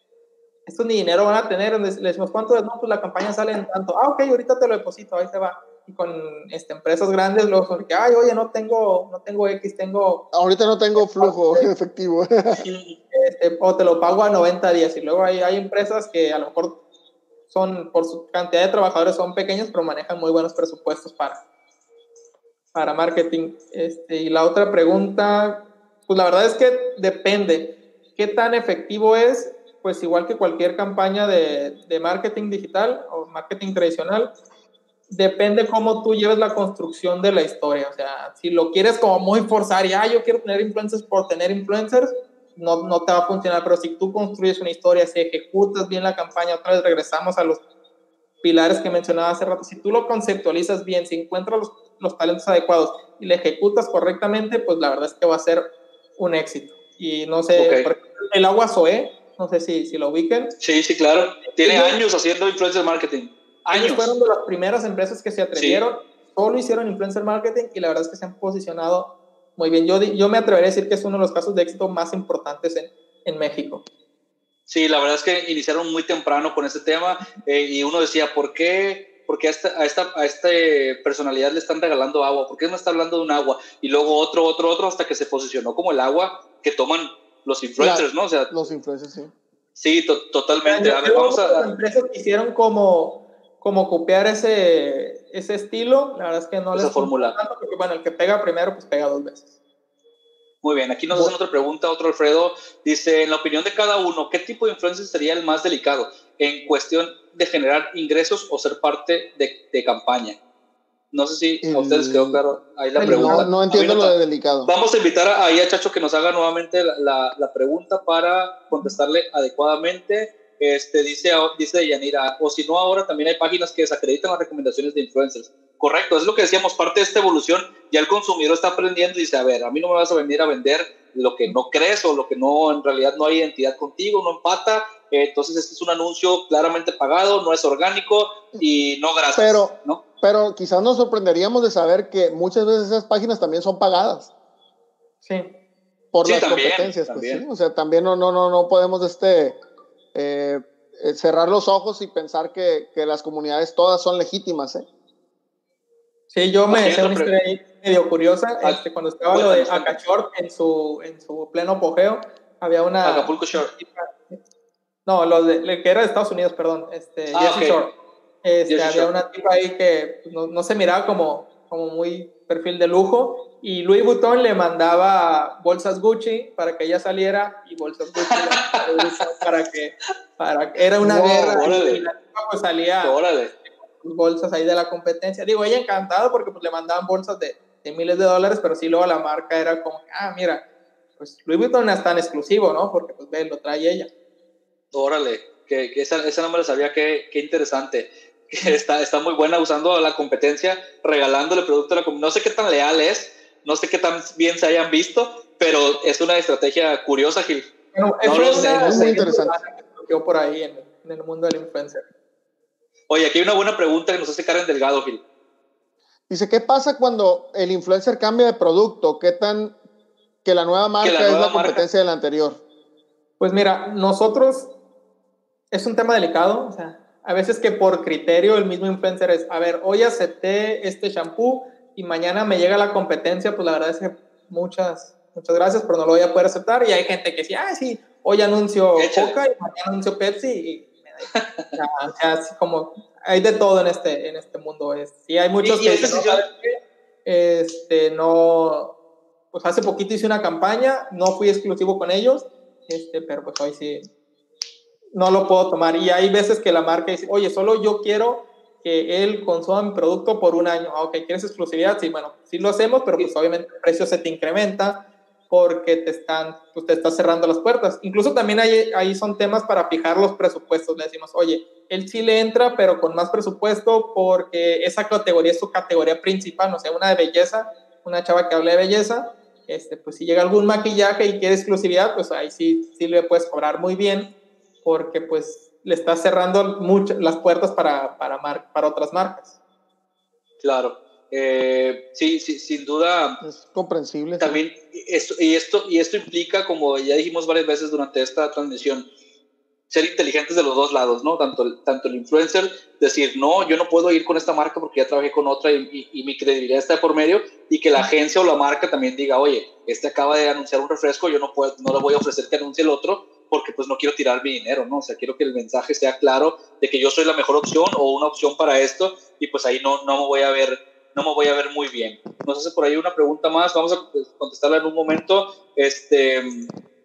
estos ni dinero van a tener. Les decimos, ¿cuánto es? No, pues la campaña sale en tanto. Ah, ok, ahorita te lo deposito, ahí se va. Y con este, empresas grandes, luego que, ay, oye, no tengo, no tengo X, tengo... Ahorita no tengo flujo efectivo. Este, o te lo pago a 90 días. Y luego hay, hay empresas que a lo mejor son, por su cantidad de trabajadores, son pequeños, pero manejan muy buenos presupuestos para, para marketing. Este, y la otra pregunta, pues la verdad es que depende. ¿Qué tan efectivo es? Pues igual que cualquier campaña de, de marketing digital o marketing tradicional, depende cómo tú lleves la construcción de la historia. O sea, si lo quieres como muy forzar y, ah, yo quiero tener influencers por tener influencers, no, no te va a funcionar, pero si tú construyes una historia, si ejecutas bien la campaña, otra vez regresamos a los pilares que mencionaba hace rato, si tú lo conceptualizas bien, si encuentras los, los talentos adecuados y le ejecutas correctamente, pues la verdad es que va a ser un éxito. Y no sé, por ejemplo, el agua Zoe, no sé si, si lo ubiquen. Sí, sí, claro. Tiene años haciendo influencer marketing. Años. fueron de las primeras empresas que se atrevieron, solo hicieron influencer marketing y la verdad es que se han posicionado muy bien. Yo, yo me atrevería a decir que es uno de los casos de éxito más importantes en, en México. Sí, la verdad es que iniciaron muy temprano con este tema eh, y uno decía, ¿por qué, por qué a, esta, a, esta, a esta personalidad le están regalando agua? ¿Por qué no está hablando de un agua? Y luego otro, otro, otro, hasta que se posicionó como el agua que toman los influencers, ¿no? O sea, los influencers, sí. Sí, to totalmente. A ver, vamos a... Las empresas quisieron como, como copiar ese, ese estilo, la verdad es que no Esa les fórmula. tanto porque, bueno, el que pega primero, pues pega dos veces. Muy bien, aquí nos hacen otra pregunta, otro Alfredo. Dice, en la opinión de cada uno, ¿qué tipo de influencer sería el más delicado en cuestión de generar ingresos o ser parte de, de campaña? No sé si a ustedes quedó claro ahí la pregunta. No, no entiendo lo de delicado. Vamos a invitar a, ahí a Chacho que nos haga nuevamente la, la, la pregunta para contestarle adecuadamente. Este, dice, dice Yanira, o si no, ahora también hay páginas que desacreditan las recomendaciones de influencers. Correcto, es lo que decíamos, parte de esta evolución, ya el consumidor está aprendiendo y dice, a ver, a mí no me vas a venir a vender lo que no crees o lo que no, en realidad no hay identidad contigo, no empata, entonces este es un anuncio claramente pagado, no es orgánico y no gracias. Pero, ¿no? pero quizás nos sorprenderíamos de saber que muchas veces esas páginas también son pagadas. Sí. Por Sí, las también, competencias, pues, también. sí. O sea, también no, no, no, no podemos este, eh, eh, cerrar los ojos y pensar que, que las comunidades todas son legítimas, ¿eh? Sí, yo me decía una historia ahí medio curiosa. Ah, Este, cuando estaba lo de. Acachort en su, en su pleno apogeo, había una. Acapulco Shore. No, los de, que era de Estados Unidos, perdón. Este, Ah, Jersey ok. Shore. Este, había Shore. una tipa ahí que pues, no, no se miraba como, como muy perfil de lujo. Y Louis Vuitton le mandaba bolsas Gucci para que ella saliera y bolsas Gucci para que. Para, era una Wow, guerra. órale. Y la tipa pues salía Órale. bolsas ahí de la competencia. Digo, ella encantada porque pues le mandaban bolsas de, de miles de dólares, pero sí luego la marca era como, ah, mira, pues Louis Vuitton no es tan exclusivo, ¿no? Porque pues ve, lo trae ella. Órale, que, que esa, esa no me la sabía, qué, qué interesante. Que está, está muy buena usando la competencia, regalándole producto a la comunidad. No sé qué tan leal es, no sé qué tan bien se hayan visto, pero es una estrategia curiosa, Gil. Bueno, No lo sé, es muy interesante. que por ahí en, en el mundo del influencer. Oye, aquí hay una buena pregunta que nos hace Karen Delgado, Gil. Dice, ¿qué pasa cuando el influencer cambia de producto? ¿Qué tan que la nueva marca la es la competencia de la anterior? Pues mira, nosotros es un tema delicado, o sea, a veces que por criterio el mismo influencer es, a ver, hoy acepté este shampoo y mañana me llega la competencia, pues la verdad es que muchas, muchas gracias, pero no lo voy a poder aceptar. Y hay gente que sí, ah, sí, hoy anuncio. Coca y mañana anuncio Pepsi y o sea, así como hay de todo en este, en este mundo. Es, sí, hay muchos Y- y que no, este, no, pues hace poquito hice una campaña, no fui exclusivo con ellos, este, pero pues hoy sí no lo puedo tomar. Y hay veces que la marca dice, oye, solo yo quiero que él consuma mi producto por un año. Ah, ok, ¿quieres exclusividad? Sí, bueno, sí lo hacemos, pero pues obviamente el precio se te incrementa porque te están, pues te estás cerrando las puertas. Incluso también hay, ahí son temas para fijar los presupuestos. Le decimos, oye, él sí le entra, pero con más presupuesto porque esa categoría es su categoría principal, no sé, una de belleza, una chava que hable de belleza, este, pues si llega algún maquillaje y quiere exclusividad, pues ahí sí, sí le puedes cobrar muy bien porque pues le está cerrando muchas las puertas para, para, para otras marcas. Claro. Eh, sí, sí, sin duda. Es comprensible. También, esto, y, esto, y esto implica, como ya dijimos varias veces durante esta transmisión, ser inteligentes de los dos lados, ¿no? Tanto, tanto el influencer, decir, no, yo no puedo ir con esta marca porque ya trabajé con otra y, y, mi credibilidad está por medio, y que la agencia o la marca también diga, oye, este acaba de anunciar un refresco, yo no, puedo, no le voy a ofrecer que anuncie el otro porque pues no quiero tirar mi dinero, ¿no? O sea, quiero que el mensaje sea claro de que yo soy la mejor opción o una opción para esto y pues ahí no, no me voy a ver no me voy a ver muy bien. Nos hace por ahí una pregunta más, vamos a contestarla en un momento. Este,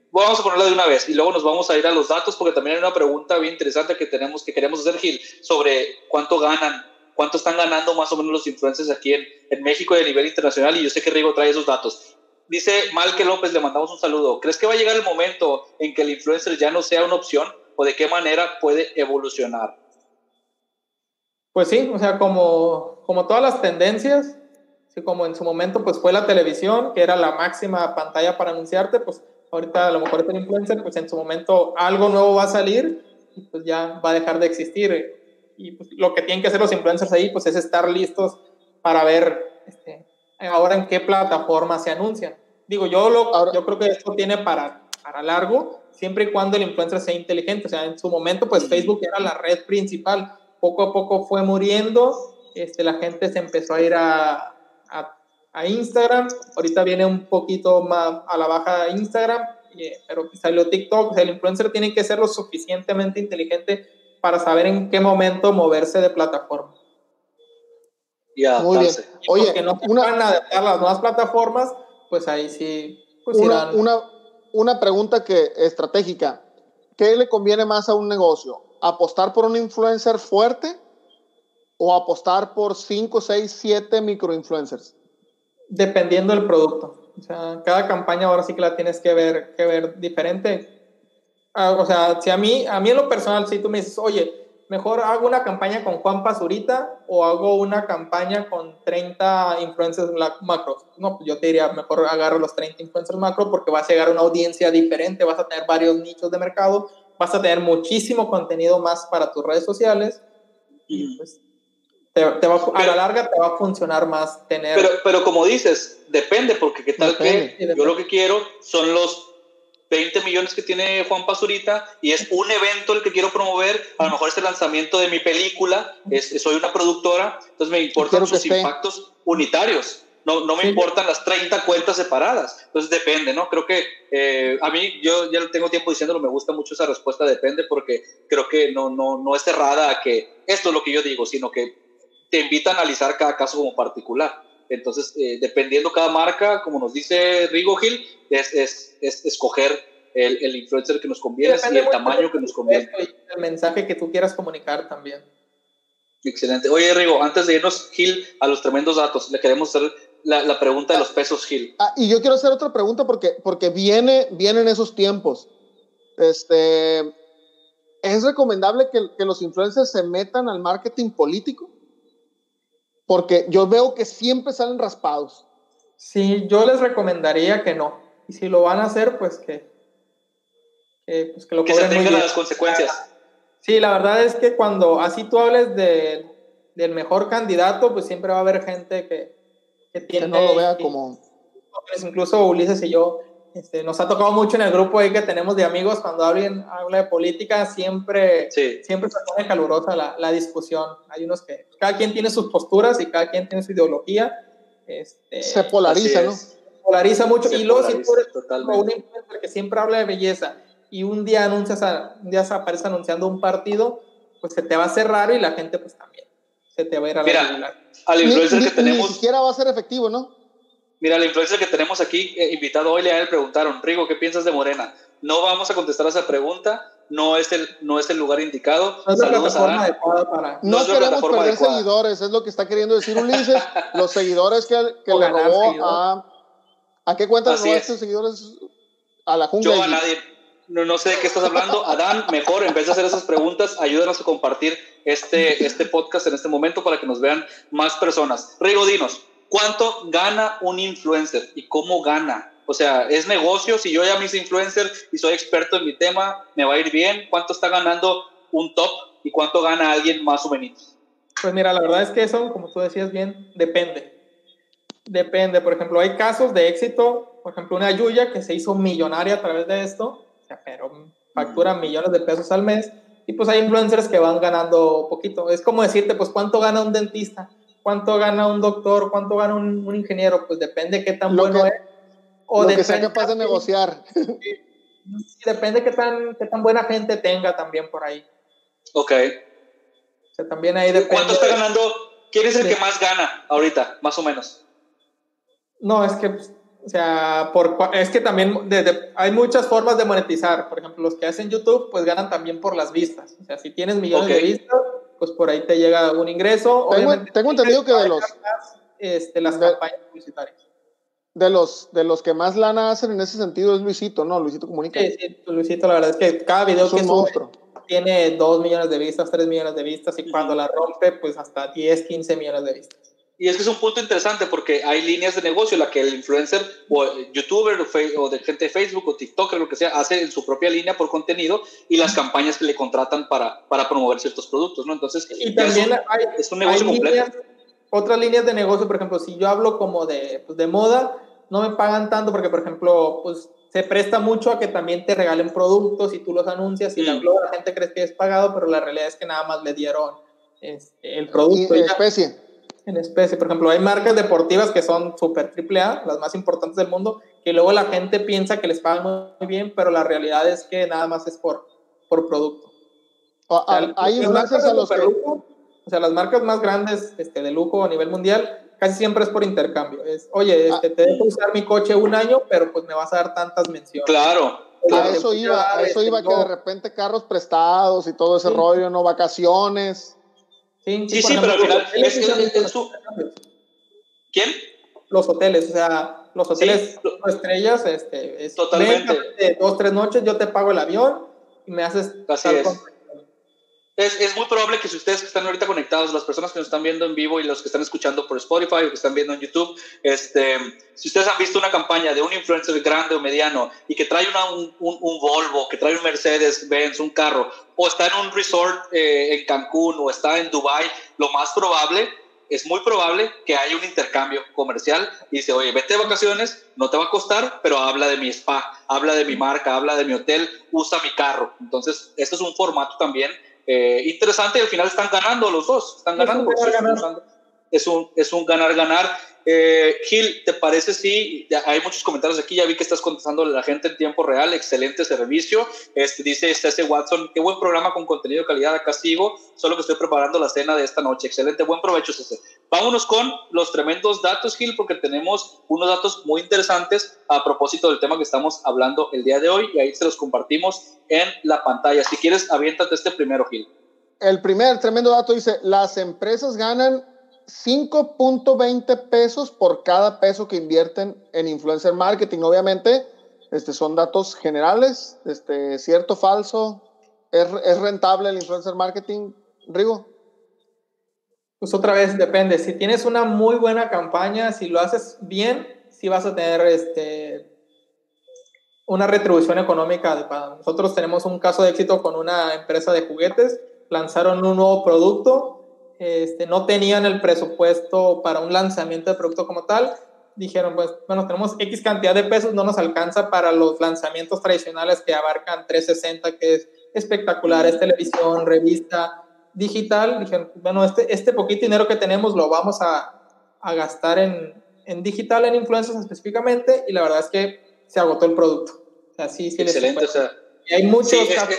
vamos a ponerla de una vez y luego nos vamos a ir a los datos porque también hay una pregunta bien interesante que tenemos que queremos hacer Gil sobre cuánto ganan, cuánto están ganando más o menos los influencers aquí en, en México y a nivel internacional y yo sé que Rigo trae esos datos. Dice Malque López, le mandamos un saludo. ¿Crees que va a llegar el momento en que el influencer ya no sea una opción o de qué manera puede evolucionar? Pues sí, o sea, como, como todas las tendencias, como en su momento pues fue la televisión, que era la máxima pantalla para anunciarte, pues ahorita a lo mejor es el influencer, pues en su momento algo nuevo va a salir y pues ya va a dejar de existir. Y pues, lo que tienen que hacer los influencers ahí, pues es estar listos para ver este, ahora en qué plataforma se anuncian. Digo, yo, lo, yo creo que esto tiene para, para largo, siempre y cuando el influencer sea inteligente. O sea, en su momento, pues Facebook era la red principal. Poco a poco fue muriendo, este, la gente se empezó a ir a, a a Instagram. Ahorita viene un poquito más a la baja Instagram, pero salió TikTok. O sea, el influencer tiene que ser lo suficientemente inteligente para saber en qué momento moverse de plataforma. Ya, Muy bien. Oye, que no una, van a adaptar las nuevas plataformas, pues ahí sí. Pues una, una, una pregunta que estratégica. ¿Qué le conviene más a un negocio? ¿Apostar por un influencer fuerte o apostar por 5, 6, 7 microinfluencers? dependiendo del producto. O sea, cada campaña ahora sí que la tienes que ver, que ver diferente. Ah, o sea, si a mí, a mí en lo personal, si tú me dices, oye, mejor hago una campaña con Juan Pazurita o hago una campaña con 30 influencers macros. No, pues yo te diría, mejor agarro los 30 influencers macro porque vas a llegar a una audiencia diferente, vas a tener varios nichos de mercado, vas a tener muchísimo contenido más para tus redes sociales y pues te, va, a la larga te va a funcionar más tener... Pero, pero como dices, depende, porque qué tal que yo lo que quiero son los 20 millones que tiene Juan Pazurita y es un evento el que quiero promover, a lo mejor es el lanzamiento de mi película, es, soy una productora, entonces me importan sus impactos unitarios. No, no me importan las 30 cuentas separadas. Entonces depende, ¿no? Creo que eh, a mí, yo ya tengo tiempo diciéndolo, me gusta mucho esa respuesta, depende, porque creo que no, no, no es cerrada a que esto es lo que yo digo, sino que te invita a analizar cada caso como particular. Entonces, eh, dependiendo cada marca, como nos dice Rigo Gil, es, es, es escoger el, el, influencer que nos conviene y el tamaño que nos conviene. El mensaje que tú quieras comunicar también. Excelente. Oye, Rigo, antes de irnos, Gil, a los tremendos datos, le queremos hacer la, la pregunta de los pesos, Gil. Ah, y yo quiero hacer otra pregunta porque, porque viene, vienen esos tiempos. Este, ¿Es recomendable que, que los influencers se metan al marketing político? Porque yo veo que siempre salen raspados. Sí, yo les recomendaría que no. Y si lo van a hacer, pues que, que, pues que lo que se tengan las consecuencias. Sí, la verdad es que cuando así tú hables de, del mejor candidato, pues siempre va a haber gente que, que tiene... Que no lo vea como... Incluso Ulises y yo este, nos ha tocado mucho en el grupo ahí que tenemos de amigos, cuando alguien habla de política, siempre, siempre se pone calurosa la, la, discusión. Hay unos que cada quien tiene sus posturas y cada quien tiene su ideología. Este, se polariza, ¿no? Se polariza mucho. y luego, si tú eres un influencer que siempre habla de belleza y un día anuncias, un día aparece anunciando un partido, pues se te va a hacer raro y la gente, pues también se te va a ir a Mira, al influencer que tenemos. Ni siquiera va a ser efectivo, ¿no? Mira, la influencer que tenemos aquí, eh, invitado hoy, le preguntaron, Rigo, ¿qué piensas de Morena? No vamos a contestar a esa pregunta, no es el, no es el lugar indicado. No, Saludos a para... no, no queremos perder seguidores, es lo que está queriendo decir Ulises. Los seguidores que, que le robó a... ¿A qué cuenta le robó a estos seguidores? A la jungla. Yo a nadie. No, no sé de qué estás hablando. Adán, mejor, en vez de hacer esas preguntas, ayúdanos a compartir este, este podcast en este momento para que nos vean más personas. Rigo, dinos, ¿Cuánto gana un influencer y cómo gana? O sea, es negocio. Si yo ya me hice influencer y soy experto en mi tema, me va a ir bien. ¿Cuánto está ganando un top y cuánto gana alguien más o menos? Pues mira, la verdad es que eso, como tú decías bien, depende. Depende, por ejemplo, hay casos de éxito, por ejemplo, una Yuya que se hizo millonaria a través de esto, pero factura millones de pesos al mes, y pues hay influencers que van ganando poquito. Es como decirte, pues, ¿cuánto gana un dentista? ¿Cuánto gana un doctor? ¿Cuánto gana un, ingeniero? Pues depende qué tan bueno es. O lo que sea capaz de negociar. depende qué tan, qué tan buena gente tenga también por ahí. Ok. O sea, también ahí depende. ¿Cuánto está ganando? ¿Quién es el que más gana ahorita, más o menos? No, es que, pues, o sea, por, es que también hay muchas formas de monetizar. Por ejemplo, los que hacen YouTube, pues ganan también por las vistas. O sea, si tienes millones de vistas, pues por ahí te llega un ingreso. Tengo, tengo entendido que de los... Este, las campañas publicitarias. De los, de los que más lana hacen en ese sentido es Luisito, ¿no? Luisito Comunica. Sí, sí, Luisito, la verdad es que cada video que sube tiene 2 millones de vistas, 3 millones de vistas y cuando la rompe, pues hasta 10, 15 millones de vistas. Y es que es un punto interesante porque hay líneas de negocio en la que el influencer o youtuber o de gente de Facebook o TikTok o lo que sea hace en su propia línea por contenido y las campañas que le contratan para, para promover ciertos productos, ¿no? Entonces, y también hay, es un negocio completo. otras líneas de negocio, por ejemplo, si yo hablo como de, pues de moda, no me pagan tanto porque, por ejemplo, pues se presta mucho a que también te regalen productos y tú los anuncias y la, la gente cree que es pagado, pero la realidad es que nada más le dieron este, el producto. Y, especie en especie. Por ejemplo, hay marcas deportivas que son súper triple A, las más importantes del mundo, que luego la gente piensa que les pagan muy bien, pero la realidad es que nada más es por, por producto. O, sea, hay marcas a los que... o sea, las marcas más grandes este, de lujo a nivel mundial casi siempre es por intercambio. Es, oye, este, te dejo usar mi coche un año, pero pues me vas a dar tantas menciones. Claro. A eso iba, a eso iba que de repente carros prestados y todo ese rollo, ¿no? Vacaciones. Sí, sí, pero al final es, ¿Quién? Los hoteles, o sea, los hoteles estrellas, este, es, totalmente. dos, tres noches, yo te pago el avión y me haces Así es es, es, muy probable que si ustedes que están ahorita conectados, las personas que nos están viendo en vivo y los que están escuchando por Spotify o que están viendo en YouTube, este, si ustedes han visto una campaña de un influencer grande o mediano y que trae una, un, un, Volvo, que trae un Mercedes Benz, un carro, o está en un resort eh, en Cancún o está en Dubai, lo más probable es muy probable que haya un intercambio comercial y dice, oye, vete de vacaciones, no te va a costar, pero habla de mi spa, habla de mi marca, habla de mi hotel, usa mi carro. Entonces, este es un formato también eh, interesante y al final están ganando los dos, están ganando. Es un, es un ganar-ganar. Eh, Gil, ¿te parece si hay muchos comentarios aquí? Ya vi que estás contestando a la gente en tiempo real. Excelente servicio. Este, dice Cese Watson, qué buen programa con contenido de calidad. Acá sigo, solo que estoy preparando la cena de esta noche. Excelente, buen provecho, Cese. Vámonos con los tremendos datos, Gil, porque tenemos unos datos muy interesantes a propósito del tema que estamos hablando el día de hoy y ahí se los compartimos en la pantalla. Si quieres, aviéntate este primero, Gil. El primer tremendo dato dice, las empresas ganan 5.20 pesos por cada peso que invierten en influencer marketing. Obviamente, este, son datos generales, este, cierto, falso. ¿Es, ¿Es rentable el influencer marketing, Rigo? Pues otra vez depende. Si tienes una muy buena campaña, si lo haces bien, sí vas a tener este, una retribución económica. Nosotros tenemos un caso de éxito con una empresa de juguetes. Lanzaron un nuevo producto este, no tenían el presupuesto para un lanzamiento de producto como tal. Dijeron, pues, bueno, tenemos X cantidad de pesos, no nos alcanza para los lanzamientos tradicionales que abarcan 360, que es espectacular, es televisión, revista, digital. Dijeron, bueno, este, este poquito dinero que tenemos lo vamos a, a gastar en, en, digital, en influencers específicamente, y la verdad es que se agotó el producto. O sí, sí Excelente, o sea, y hay muchos casos.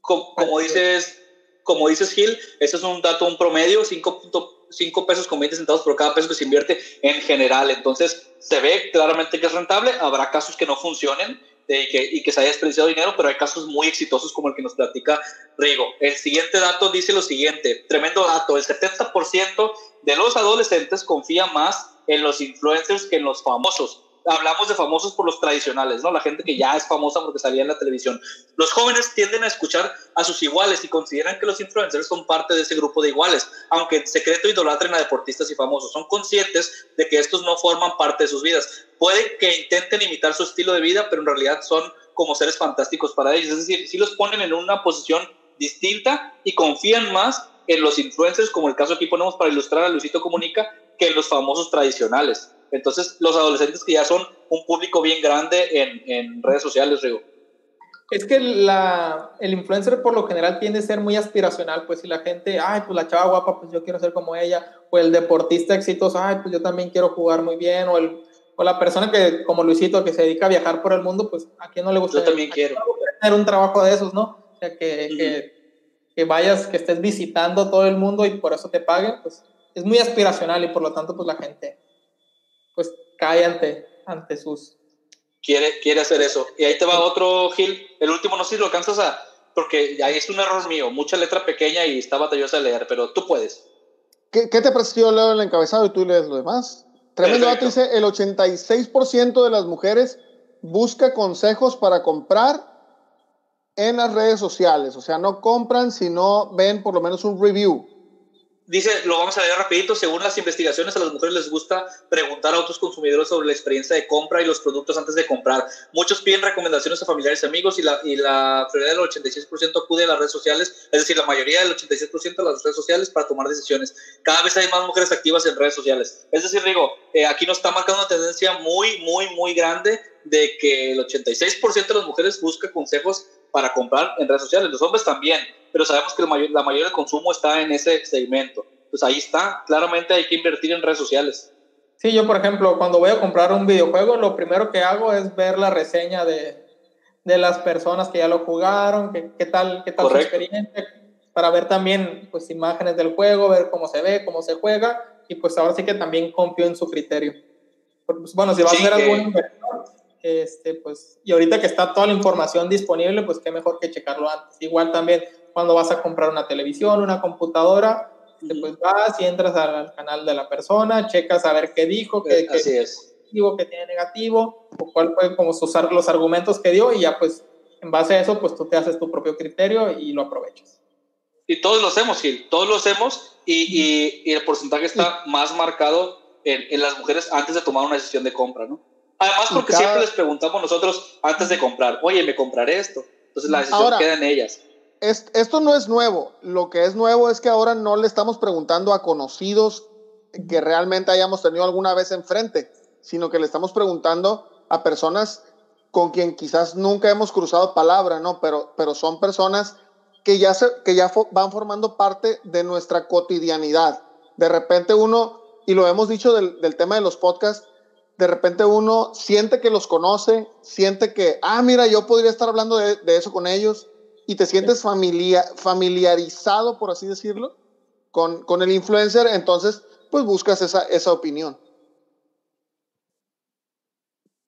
como, como dices, como dices Gil, ese es un dato, un promedio, 5.5 pesos con 20 centavos por cada peso que se invierte en general. Entonces, se ve claramente que es rentable. Habrá casos que no funcionen y, que, y que se haya desperdiciado dinero, pero hay casos muy exitosos como el que nos platica Rigo. El siguiente dato dice lo siguiente, tremendo dato, el 70% de los adolescentes confía más en los influencers que en los famosos hablamos de famosos por los tradicionales, ¿no? La gente que ya es famosa porque salía en la televisión. Los jóvenes tienden a escuchar a sus iguales y consideran que los influencers son parte de ese grupo de iguales, aunque en secreto idolatren a deportistas y famosos. Son conscientes de que estos no forman parte de sus vidas. Puede que intenten imitar su estilo de vida, pero en realidad son como seres fantásticos para ellos. Es decir, si los ponen en una posición distinta y confían más en los influencers, como el caso aquí ponemos para ilustrar a Luisito Comunica, que en los famosos tradicionales. Entonces, los adolescentes que ya son un público bien grande en, en redes sociales, Rigo. Es que la, el influencer por lo general tiende a ser muy aspiracional, pues si la gente, ay, pues la chava guapa, pues yo quiero ser como ella, o el deportista exitoso, ay, pues yo también quiero jugar muy bien, o, el, o la persona que, como Luisito, que se dedica a viajar por el mundo, pues a quién no le gusta. Yo también quiero. Tener un trabajo de esos, ¿no? O sea, que, que, que, vayas, que estés visitando todo el mundo y por eso te paguen, pues es muy aspiracional y por lo tanto, pues la gente, pues cae ante, ante sus quiere, quiere hacer eso. Y ahí te va otro, Gil. El último no sé si lo alcanzas a... Porque ahí es un error mío. Mucha letra pequeña y está batallosa de leer, pero tú puedes. ¿Qué, qué te pareció leo el encabezado y tú lees lo demás? Tremendo dato dice, el 86% de las mujeres busca consejos para comprar en las redes sociales. O sea, no compran si no ven por lo menos un review. Dice, lo vamos a leer rapidito, según las investigaciones a las mujeres les gusta preguntar a otros consumidores sobre la experiencia de compra y los productos antes de comprar. Muchos piden recomendaciones a familiares y amigos y la, y la prioridad del 86% acude a las redes sociales, es decir, la mayoría del 86% a las redes sociales para tomar decisiones. Cada vez hay más mujeres activas en redes sociales. Es decir, digo, eh, aquí nos está marcando una tendencia muy, muy, muy grande de que el 86% de las mujeres busca consejos para comprar en redes sociales. Los hombres también pero sabemos que la mayoría del consumo está en ese segmento. Pues ahí está, claramente hay que invertir en redes sociales. Sí, yo por ejemplo, cuando voy a comprar un videojuego, lo primero que hago es ver la reseña de, de las personas que ya lo jugaron, qué, qué tal, qué tal su experiencia, para ver también pues imágenes del juego, ver cómo se ve, cómo se juega, y pues ahora sí que también confío en su criterio. Pues, bueno, si vas a algún inversor, este, pues, y ahorita que está toda la información disponible, pues qué mejor que checarlo antes. Igual también cuando vas a comprar una televisión, una computadora, pues vas y entras al canal de la persona, checas a ver qué dijo, qué, qué es. positivo, qué tiene negativo, o cuál fue como usar los argumentos que dio y ya pues en base a eso pues tú te haces tu propio criterio y lo aprovechas. Y todos lo hacemos, Gil, todos lo hacemos y, y, el porcentaje está más marcado en, en, las mujeres antes de tomar una decisión de compra, ¿no? Además porque siempre les preguntamos nosotros antes de comprar, oye, ¿me compraré esto? Entonces la decisión queda en ellas esto no es nuevo. Lo que es nuevo es que ahora no le estamos preguntando a conocidos que realmente hayamos tenido alguna vez enfrente, sino que le estamos preguntando a personas con quien quizás nunca hemos cruzado palabra, ¿no? Pero, pero son personas que ya, se, que ya van formando parte de nuestra cotidianidad. De repente uno, y lo hemos dicho del, del tema de los podcasts, de repente uno siente que los conoce, siente que, ah, mira, yo podría estar hablando de, de eso con ellos, y te sientes familia, familiarizado, por así decirlo, con, con, el influencer, entonces pues buscas esa, esa opinión.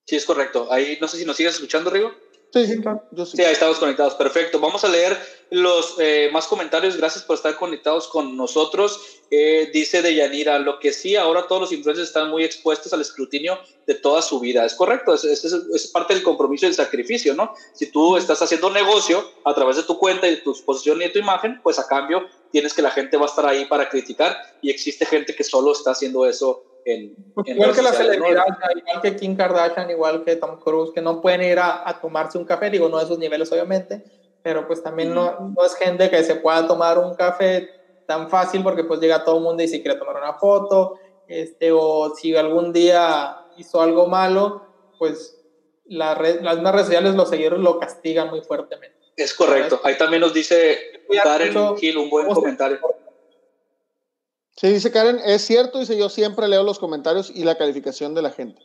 Sí, es correcto. Ahí no sé si nos sigues escuchando, Rigo. Sí, sí, claro. Yo sí. sí, ahí estamos conectados. Perfecto. Vamos a leer los eh, más comentarios. Gracias por estar conectados con nosotros. Eh, dice Deyanira, lo que sí, ahora todos los influencers están muy expuestos al escrutinio de toda su vida. Es correcto, es, es, es parte del compromiso y del sacrificio, ¿no? Si tú estás haciendo negocio a través de tu cuenta y de tu exposición y de tu imagen, pues a cambio tienes que la gente va a estar ahí para criticar y existe gente que solo está haciendo eso en, pues igual que la celebridad, igual que Kim Kardashian, igual que Tom Cruise, que no pueden ir a, a, tomarse un café, digo, no de esos niveles obviamente, pero pues también no, no, es gente que se pueda tomar un café tan fácil porque pues llega todo el mundo y si quiere tomar una foto, este, o si algún día hizo algo malo, pues la red, las redes sociales, los seguidores lo castigan muy fuertemente. Es correcto. Ahí también nos dice Karen Gil un buen comentario. Sí, dice Karen, es cierto, dice yo siempre leo los comentarios y la calificación de la gente.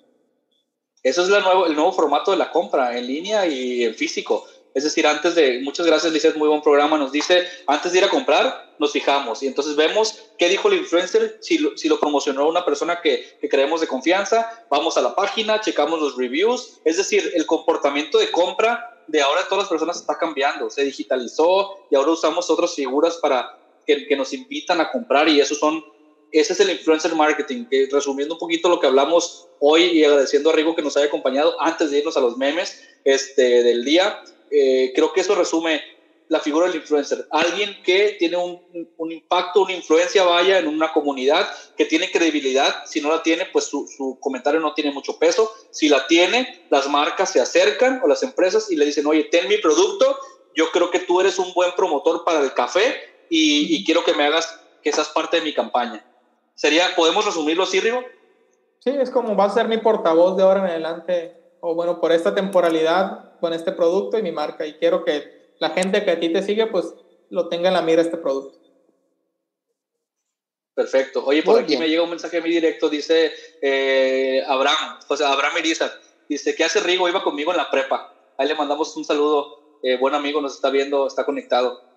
Eso es la nuevo, el nuevo formato de la compra, en línea y en físico. Es decir, antes de, muchas gracias, es muy buen programa, nos dice, antes de ir a comprar, nos fijamos y entonces vemos qué dijo el influencer, si lo, si lo promocionó una persona que, que, creemos de confianza, vamos a la página, checamos los reviews, es decir, el comportamiento de compra de ahora todas las personas está cambiando, se digitalizó y ahora usamos otras figuras para que, nos invitan a comprar y esos son ese es el influencer marketing, que resumiendo un poquito lo que hablamos hoy y agradeciendo a Rigo que nos haya acompañado antes de irnos a los memes este, del día, eh, creo que eso resume la figura del influencer. Alguien que tiene un, un, impacto, una influencia, vaya, en una comunidad, que tiene credibilidad. Si no la tiene, pues su, su, comentario no tiene mucho peso. Si la tiene, las marcas se acercan o las empresas y le dicen, oye, ten mi producto yo creo que tú eres un buen promotor para el café y, quiero que me hagas que seas parte de mi campaña. Sería, ¿podemos resumirlo así, Rigo? Sí, es como va a ser mi portavoz de ahora en adelante, o bueno, por esta temporalidad con este producto y mi marca. Y quiero que la gente que a ti te sigue, pues lo tenga en la mira este producto. Perfecto. Oye, por aquí me llega un mensaje a mi directo, dice eh, Abraham, o sea, Abraham Iriza, dice, ¿qué hace Rigo? Iba conmigo en la prepa. Ahí le mandamos un saludo. Eh, buen amigo, nos está viendo, está conectado.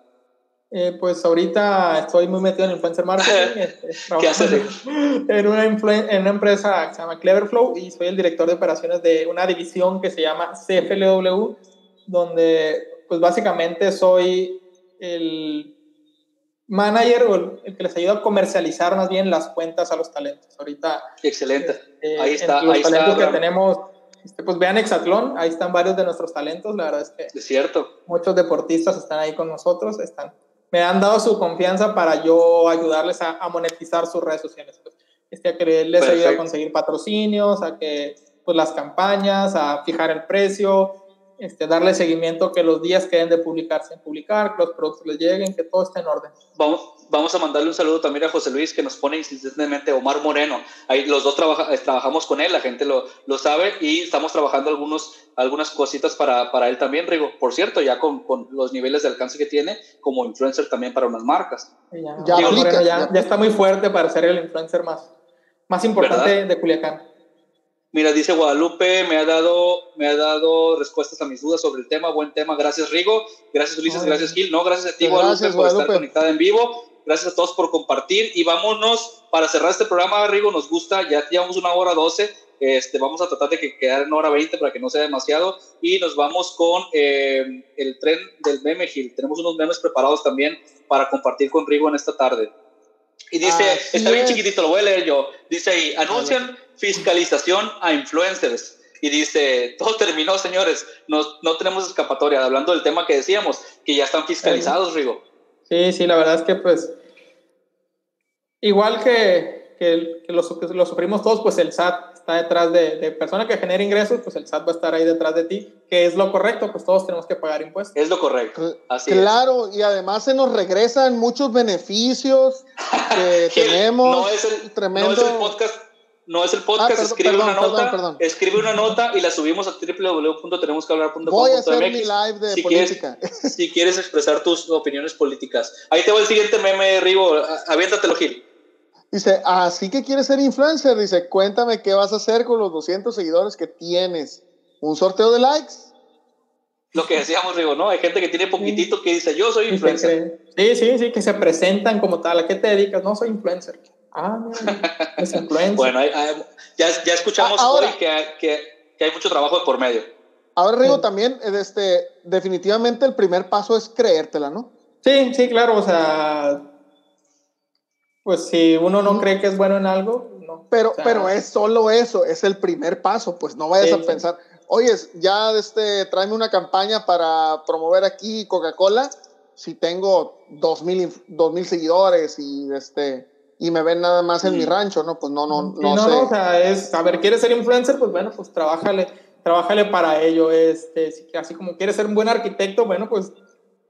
Eh, pues ahorita estoy muy metido en influencer marketing. Este, ¿Qué haces? En una, en una empresa que se llama Cleverflow y soy el director de operaciones de una división que se llama CFLW, donde pues básicamente soy el manager o el, que les ayuda a comercializar más bien las cuentas a los talentos. Ahorita. Excelente. Este, ahí está. Los ahí talentos que tenemos. Este, pues vean Exatlón, ahí están varios de nuestros talentos, la verdad es que es cierto. muchos deportistas están ahí con nosotros, están me han dado su confianza para yo ayudarles a, monetizar sus redes sociales. Pues, este, a que les ayude a conseguir patrocinios, a que pues, las campañas, a fijar el precio, este, darle seguimiento que los días que deben de publicarse en publicar, que los productos les lleguen, que todo esté en orden. Vamos, vamos a mandarle un saludo también a José Luis, que nos pone insistentemente Omar Moreno. Ahí los dos trabaja, eh, trabajamos con él, la gente lo, lo sabe, y estamos trabajando algunos, algunas cositas para, para él también, Rigo. Por cierto, ya con, con, los niveles de alcance que tiene como influencer también para unas marcas. Ya, ya, ya, está muy fuerte para ser el influencer más, más importante de Culiacán. Mira, dice Guadalupe, me ha dado, me ha dado respuestas a mis dudas sobre el tema. Buen tema. Gracias, Rigo. Gracias, Ulises. gracias, Gil. No, gracias a ti, Guadalupe, por estar conectada en vivo. Gracias a todos por compartir. Y vámonos para cerrar este programa, Rigo. Nos gusta, ya llevamos una hora doce. Este, vamos a tratar de que quedar en hora veinte para que no sea demasiado. Y nos vamos con eh, el tren del meme, Gil. Tenemos unos memes preparados también para compartir con Rigo en esta tarde. Y dice, está bien chiquitito, lo voy a leer yo. Dice ahí, anuncian fiscalización a influencers. Y dice, todo terminó, señores, no, no tenemos escapatoria, hablando del tema que decíamos, que ya están fiscalizados, Rigo. Sí, sí, la verdad es que pues, igual que, que, los, los sufrimos todos, pues el SAT está detrás de, de persona que genera ingresos, pues el SAT va a estar ahí detrás de ti, que es lo correcto, pues todos tenemos que pagar impuestos. Es lo correcto, así Claro, y además se nos regresan muchos beneficios que tenemos. No es el, tremendo... no es el podcast no es el podcast, ah, escribe una nota, escribe una nota y la subimos a www.tenemosquehablar.com. Voy a hacer mi live de si política. Quieres, si quieres expresar tus opiniones políticas. Ahí te va el siguiente meme, Rigo, aviéntatelo, Gil. Dice, así que quieres ser influencer. Dice, cuéntame qué vas a hacer con los 200 seguidores que tienes. ¿Un sorteo de likes? Lo que decíamos, Rigo, ¿no? Hay gente que tiene poquitito que dice, yo soy influencer. Sí, sí, sí, que se presentan como tal. ¿A qué te dedicas? No, soy influencer. Ah, es influencer. bueno, ya, ya, escuchamos ah, hoy que, que, que, hay mucho trabajo de por medio. Ahora, Rigo, también, este, definitivamente el primer paso es creértela, ¿no? Sí, sí, claro, o sea, pues si uno no cree que es bueno en algo, no. Pero, pero es solo eso, es el primer paso, pues no vayas a pensar, oye, ya este, tráeme una campaña para promover aquí Coca-Cola, si tengo dos mil, dos mil seguidores y este y me ven nada más en mi rancho, ¿no? Pues no, no, no, no sé. o sea, es, a ver, ¿quieres ser influencer? Pues bueno, pues trabájale, trabájale para ello. Este, así como quieres ser un buen arquitecto, bueno, pues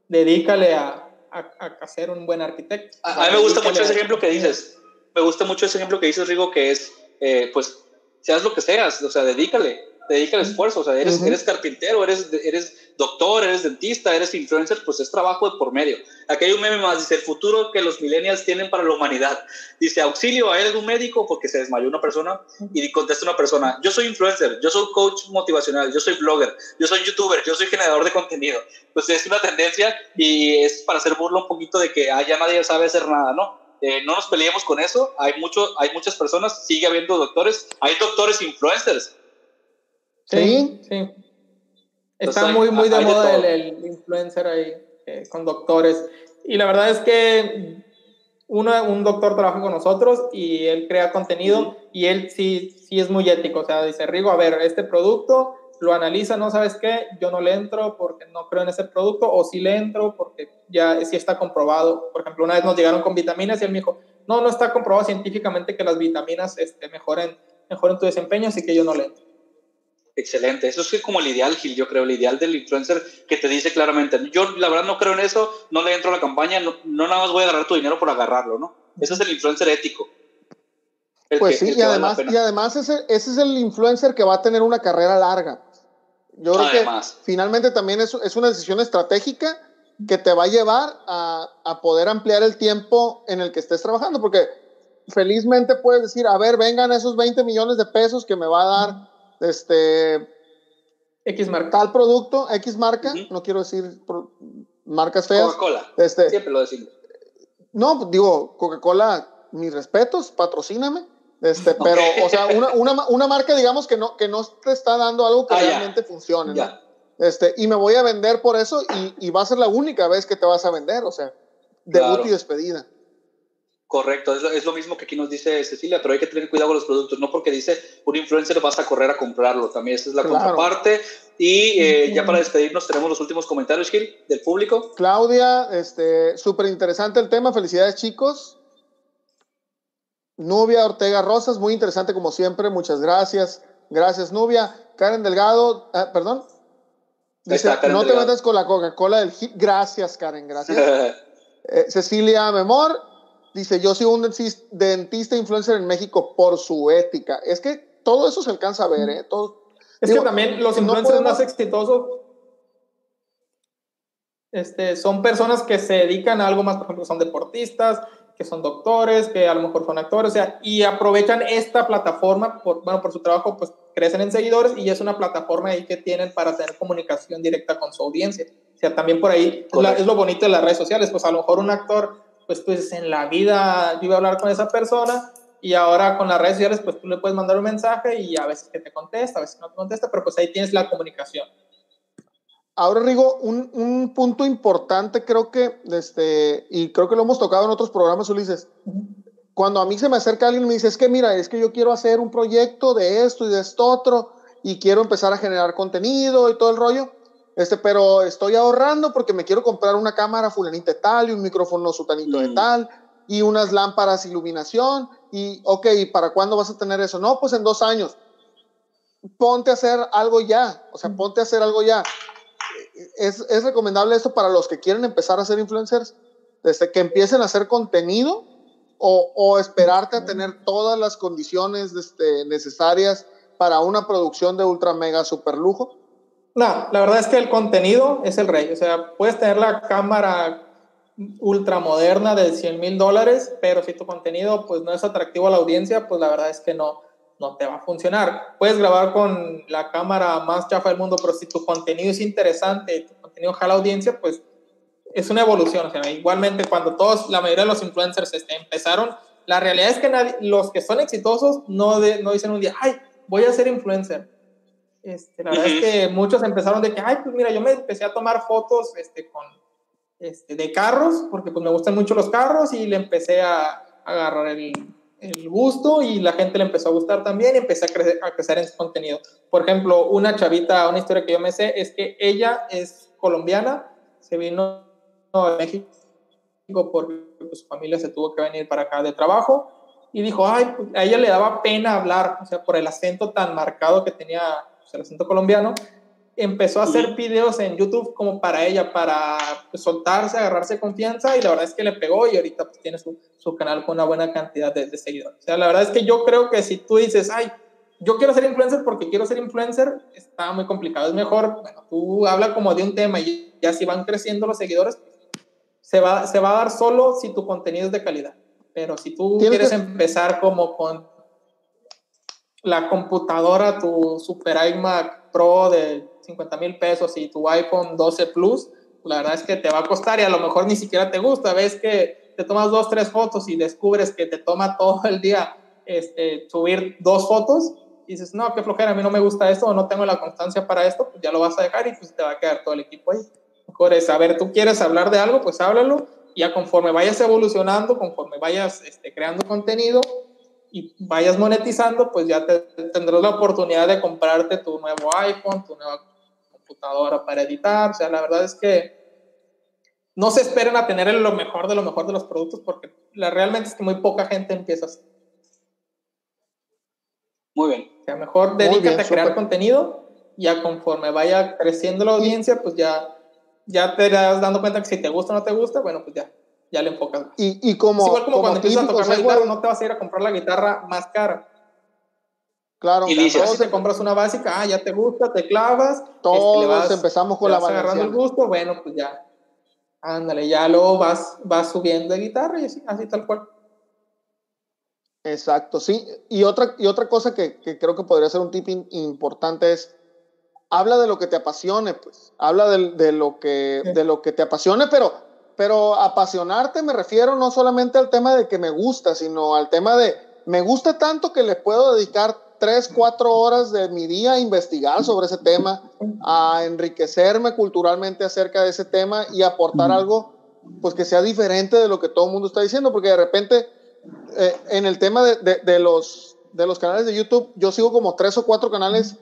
dedícale a, a, ser un buen arquitecto. A, mí me gusta mucho ese ejemplo que dices. Me gusta mucho ese ejemplo que dices, Rigo, que es, eh, pues, seas lo que seas, o sea, dedícale dedica el esfuerzo, o sea, eres, eres carpintero, eres, eres doctor, eres dentista, eres influencer, pues es trabajo de por medio. Aquí hay un meme más, dice, el futuro que los millennials tienen para la humanidad. Dice, auxilio, ¿hay algún médico? Porque se desmayó una persona y contesta una persona, yo soy influencer, yo soy coach motivacional, yo soy blogger, yo soy youtuber, yo soy generador de contenido. Pues es una tendencia y es para hacer burla un poquito de que ah, ya nadie sabe hacer nada, ¿no? Eh, no nos peleemos con eso, hay, mucho, hay muchas personas, sigue habiendo doctores, hay doctores influencers, Sí, sí. Está muy, muy de moda el, influencer ahí, eh, con doctores. Y la verdad es que uno, un doctor trabaja con nosotros y él crea contenido y él sí, sí es muy ético. O sea, dice, Rigo, a ver, este producto lo analiza, ¿no sabes qué? Yo no le entro porque no creo en ese producto o sí le entro porque ya sí está comprobado. Por ejemplo, una vez nos llegaron con vitaminas y él me dijo, no, no está comprobado científicamente que las vitaminas este, mejoren, mejoren tu desempeño, así que yo no le entro. Excelente, eso es como el ideal, Gil, yo creo, el ideal del influencer que te dice claramente, yo la verdad no creo en eso, no le entro a la campaña, no, no nada más voy a agarrar tu dinero por agarrarlo, ¿no? Ese es el influencer ético. pues sí, y además, y además ese, ese, es el influencer que va a tener una carrera larga. Yo creo que finalmente también es, es, una decisión estratégica que te va a llevar a, a, poder ampliar el tiempo en el que estés trabajando, porque felizmente puedes decir, a ver, vengan esos 20 millones de pesos que me va a dar este X marca. Tal producto, X marca, no quiero decir marcas feas. Coca-Cola. Este, Siempre lo decimos. No, digo, Coca-Cola, mis respetos, patrocíname. Este, pero, o sea, una, una, una, marca, digamos, que no, que no te está dando algo que ah, realmente funcione. ¿no? Este, y me voy a vender por eso y, y, va a ser la única vez que te vas a vender, o sea, debut y despedida. Correcto, es lo, mismo que aquí nos dice Cecilia, pero hay que tener cuidado con los productos, no porque dice un influencer vas a correr a comprarlo, también esa es la contraparte. Y eh, ya para despedirnos tenemos los últimos comentarios, Gil, del público. Claudia, este, súper interesante el tema, felicidades chicos. Nubia Ortega Rosas, muy interesante como siempre, muchas gracias. Gracias Nubia. Karen Delgado, ah, perdón. Dice, no te metas con la Coca-Cola del hit. Gracias Karen, gracias. Eh, Cecilia Memor, Dice, yo soy un dentista influencer en México por su ética. Es que todo eso se alcanza a ver, ¿eh? Todo, es que también los influencers más exitosos este, son personas que se dedican a algo más, por ejemplo, son deportistas, que son doctores, que a lo mejor son actores, o sea, y aprovechan esta plataforma, por, bueno, por su trabajo, pues crecen en seguidores y es una plataforma ahí que tienen para tener comunicación directa con su audiencia. O sea, también por ahí es lo bonito de las redes sociales, pues a lo mejor un actor pues, pues en la vida yo iba a hablar con esa persona y ahora con las redes sociales, pues tú le puedes mandar un mensaje y a veces que te contesta, a veces no te contesta, pero pues ahí tienes la comunicación. Ahora, Rigo, un, un punto importante creo que, este, y creo que lo hemos tocado en otros programas, Ulises, cuando a mí se me acerca alguien y me dice, es que mira, es que yo quiero hacer un proyecto de esto y de esto otro, y quiero empezar a generar contenido y todo el rollo, este, pero estoy ahorrando porque me quiero comprar una cámara fulanita de tal y un micrófono sutanito de mm. tal y unas lámparas iluminación y, ok, ¿para cuándo vas a tener eso? No, pues en dos años. Ponte a hacer algo ya, o sea, mm. ponte a hacer algo ya. Es, es recomendable esto para los que quieren empezar a ser influencers, desde que empiecen a hacer contenido o, o esperarte a mm. tener todas las condiciones este, necesarias para una producción de ultra mega super lujo no, la verdad es que el contenido es el rey. O sea, puedes tener la cámara ultra moderna de 100 mil dólares, pero si tu contenido pues no es atractivo a la audiencia, pues la verdad es que no, no te va a funcionar. Puedes grabar con la cámara más chafa del mundo, pero si tu contenido es interesante, tu contenido jala audiencia, pues es una evolución. O sea, igualmente cuando todos, la mayoría de los influencers este, empezaron, la realidad es que nadie, los que son exitosos no, no dicen un día, ay, voy a ser influencer este, la verdad es que muchos empezaron de que, ay, pues mira, yo me empecé a tomar fotos este, con, este, de carros, porque pues me gustan mucho los carros y le empecé a, agarrar el, el, gusto y la gente le empezó a gustar también y empecé a crecer, a crecer en su contenido. Por ejemplo, una chavita, una historia que yo me sé es que ella es colombiana, se vino a México porque pues, su familia se tuvo que venir para acá de trabajo y dijo, ay, pues, a ella le daba pena hablar, o sea, por el acento tan marcado que tenía el acento colombiano, empezó a hacer videos en YouTube como para ella, para pues, soltarse, agarrarse confianza y la verdad es que le pegó y ahorita pues, tiene su, su canal con una buena cantidad de, seguidores. O sea, la verdad es que yo creo que si tú dices, ay, yo quiero ser influencer porque quiero ser influencer, está muy complicado. Es mejor, bueno, tú habla como de un tema y ya si van creciendo los seguidores, se va, se va a dar solo si tu contenido es de calidad. Pero si tú quieres empezar como con la computadora, tu Super iMac Pro de 50 mil pesos y tu iPhone 12 Plus, la verdad es que te va a costar y a lo mejor ni siquiera te gusta. Ves que te tomas dos, tres fotos y descubres que te toma todo el día este, subir dos fotos y dices, no, qué flojera, a mí no me gusta esto o no tengo la constancia para esto, pues ya lo vas a dejar y pues te va a quedar todo el equipo ahí. Mejor es, a ver, tú quieres hablar de algo, pues háblalo ya conforme vayas evolucionando, conforme vayas este, creando contenido, y vayas monetizando, pues ya te, tendrás la oportunidad de comprarte tu nuevo iPhone, tu nueva computadora para editar. O sea, la verdad es que no se esperen a tener lo mejor de lo mejor de los productos porque la, realmente es que muy poca gente empieza así. Muy bien. O sea, mejor dedícate a crear contenido Ya conforme vaya creciendo la audiencia, pues ya, ya te das dando cuenta que si te gusta o no te gusta, bueno, pues ya, ya le enfocas Y, y como, es igual como, como cuando empiezas a tocar la guitarra, no te vas a ir a comprar la guitarra más cara. claro, Y dices, Todos te compras una básica, ah, ya te gusta, te clavas. este, todos vas- empezamos con te la vas agarrando el gusto, bueno, pues ya. Ándale, ya luego vas, vas subiendo de guitarra y así, así tal cual. Exacto, sí. Y otra, y otra cosa que, que creo que podría ser un tip in- importante es, habla de lo que te apasione, pues. Habla de, de lo, que, Sí. de lo que te apasione, pero, pero apasionarte me refiero no solamente al tema de que me gusta, sino al tema de, me gusta tanto que le puedo dedicar tres, cuatro horas de mi día a investigar sobre ese tema, a enriquecerme culturalmente acerca de ese tema y aportar algo pues que sea diferente de lo que todo el mundo está diciendo, porque de repente eh, en el tema de, de- de los, de los canales de YouTube, yo sigo como tres o cuatro canales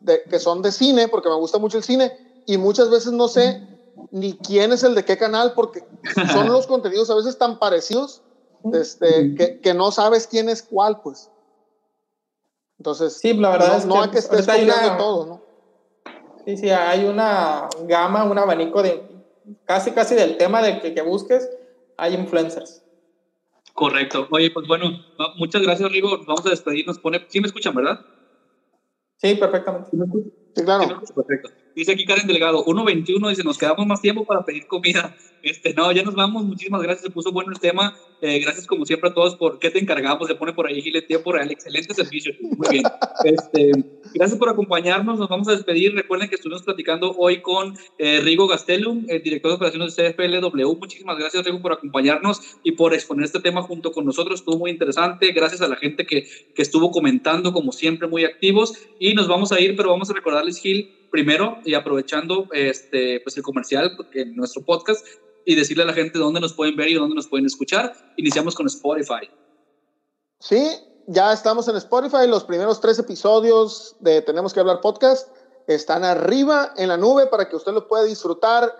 de, que son de cine, porque me gusta mucho el cine, y muchas veces no sé ni quién es el de qué canal, porque son los contenidos a veces tan parecidos este, que, que no sabes quién es cuál, pues. Entonces, Sí, la verdad no, es no que hay que estés hay una- todo, ¿no? Sí, sí, hay una gama, un abanico de casi, casi del tema de que, que busques, hay influencers. Correcto. Oye, pues bueno, muchas gracias, Rigo. Vamos a despedirnos. Pone, sí me escuchan, ¿verdad? Sí, perfectamente. ¿Sí claro. Sí Perfecto. Dice aquí Karen Delegado, 1.21, dice, nos quedamos más tiempo para pedir comida. Este, no, ya nos vamos, muchísimas gracias, se puso bueno el tema. Eh, gracias como siempre a todos por qué te encargamos, se pone por ahí Gil en tiempo real, excelente servicio, muy bien. Este, gracias por acompañarnos, nos vamos a despedir. Recuerden que estuvimos platicando hoy con eh, Rigo Gastelum, el director de operaciones de CFLW. Muchísimas gracias, Rigo, por acompañarnos y por exponer este tema junto con nosotros. Estuvo muy interesante. Gracias a la gente que, que estuvo comentando, como siempre, muy activos. Y nos vamos a ir, pero vamos a recordarles, Gil, primero y aprovechando este, pues el comercial en nuestro podcast y decirle a la gente dónde nos pueden ver y dónde nos pueden escuchar. Iniciamos con Spotify. Sí, ya estamos en Spotify. Los primeros tres episodios de Tenemos que hablar podcast están arriba en la nube para que usted lo pueda disfrutar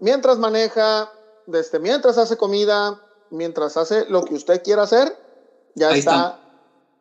mientras maneja, desde mientras hace comida, mientras hace lo que usted quiera hacer. Ya está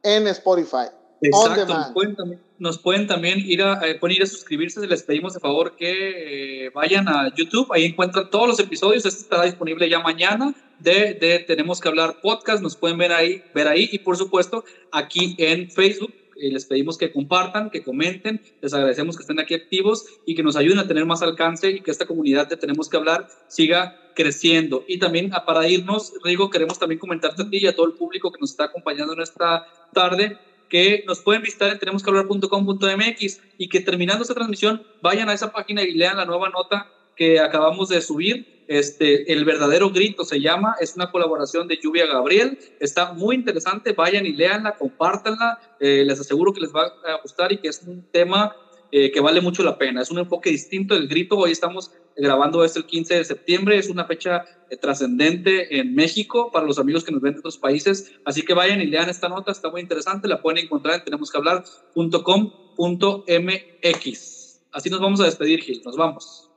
en Spotify. Exacto, nos pueden, también, nos pueden también ir a, eh, pueden ir a suscribirse, les pedimos de favor que eh, vayan a YouTube, ahí encuentran todos los episodios, este estará disponible ya mañana de, de Tenemos que hablar podcast, nos pueden ver ahí, ver ahí y por supuesto aquí en Facebook. eh, les pedimos que compartan, que comenten, les agradecemos que estén aquí activos y que nos ayuden a tener más alcance y que esta comunidad de Tenemos que hablar siga creciendo. Y también ah, para irnos, Rigo, queremos también comentarte a ti y a todo el público que nos está acompañando en esta tarde que nos pueden visitar en tenemosquehablar.com.mx y que terminando esta transmisión vayan a esa página y lean la nueva nota que acabamos de subir. Este, El verdadero grito se llama, es una colaboración de Lluvia Gabriel, está muy interesante, vayan y leanla, compártanla, eh, les aseguro que les va a gustar y que es un tema eh, que vale mucho la pena, es un enfoque distinto del grito, hoy estamos grabando esto el 15 de septiembre, es una fecha eh, trascendente en México para los amigos que nos ven de otros países, así que vayan y lean esta nota, está muy interesante, la pueden encontrar en tenemosquehablar.com.mx. Así nos vamos a despedir, Gil, nos vamos.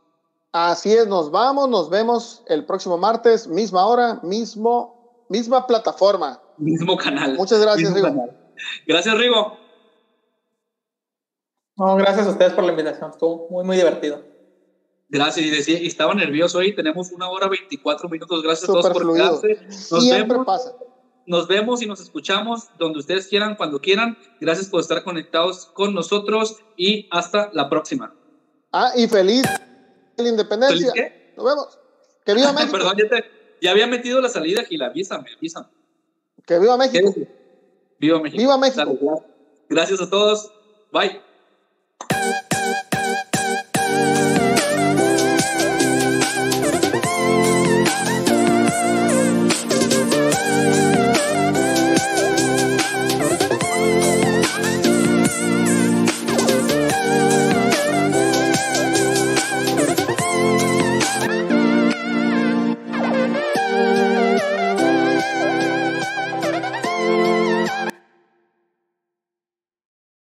Así es, nos vamos, nos vemos el próximo martes, misma hora, mismo, misma plataforma. Mismo canal. Muchas gracias, Rigo. canal. Gracias, Rigo. No, gracias a ustedes por la invitación, estuvo muy, muy divertido. Gracias, y decía, y estaba nervioso hoy, tenemos una hora 24 minutos, gracias a todos por fluido. quedarse. Nos Siempre vemos. pasa. Nos vemos y nos escuchamos donde ustedes quieran, cuando quieran. Gracias por estar conectados con nosotros y hasta la próxima. Ah, y feliz la independencia. ¿Feliz qué? Nos vemos. Que viva México. Perdón, ya, te- ya había metido la salida, Gil, avísame, avísame. Que viva ¿Qué México. Viva México. Viva México. Gracias a todos. Bye. you.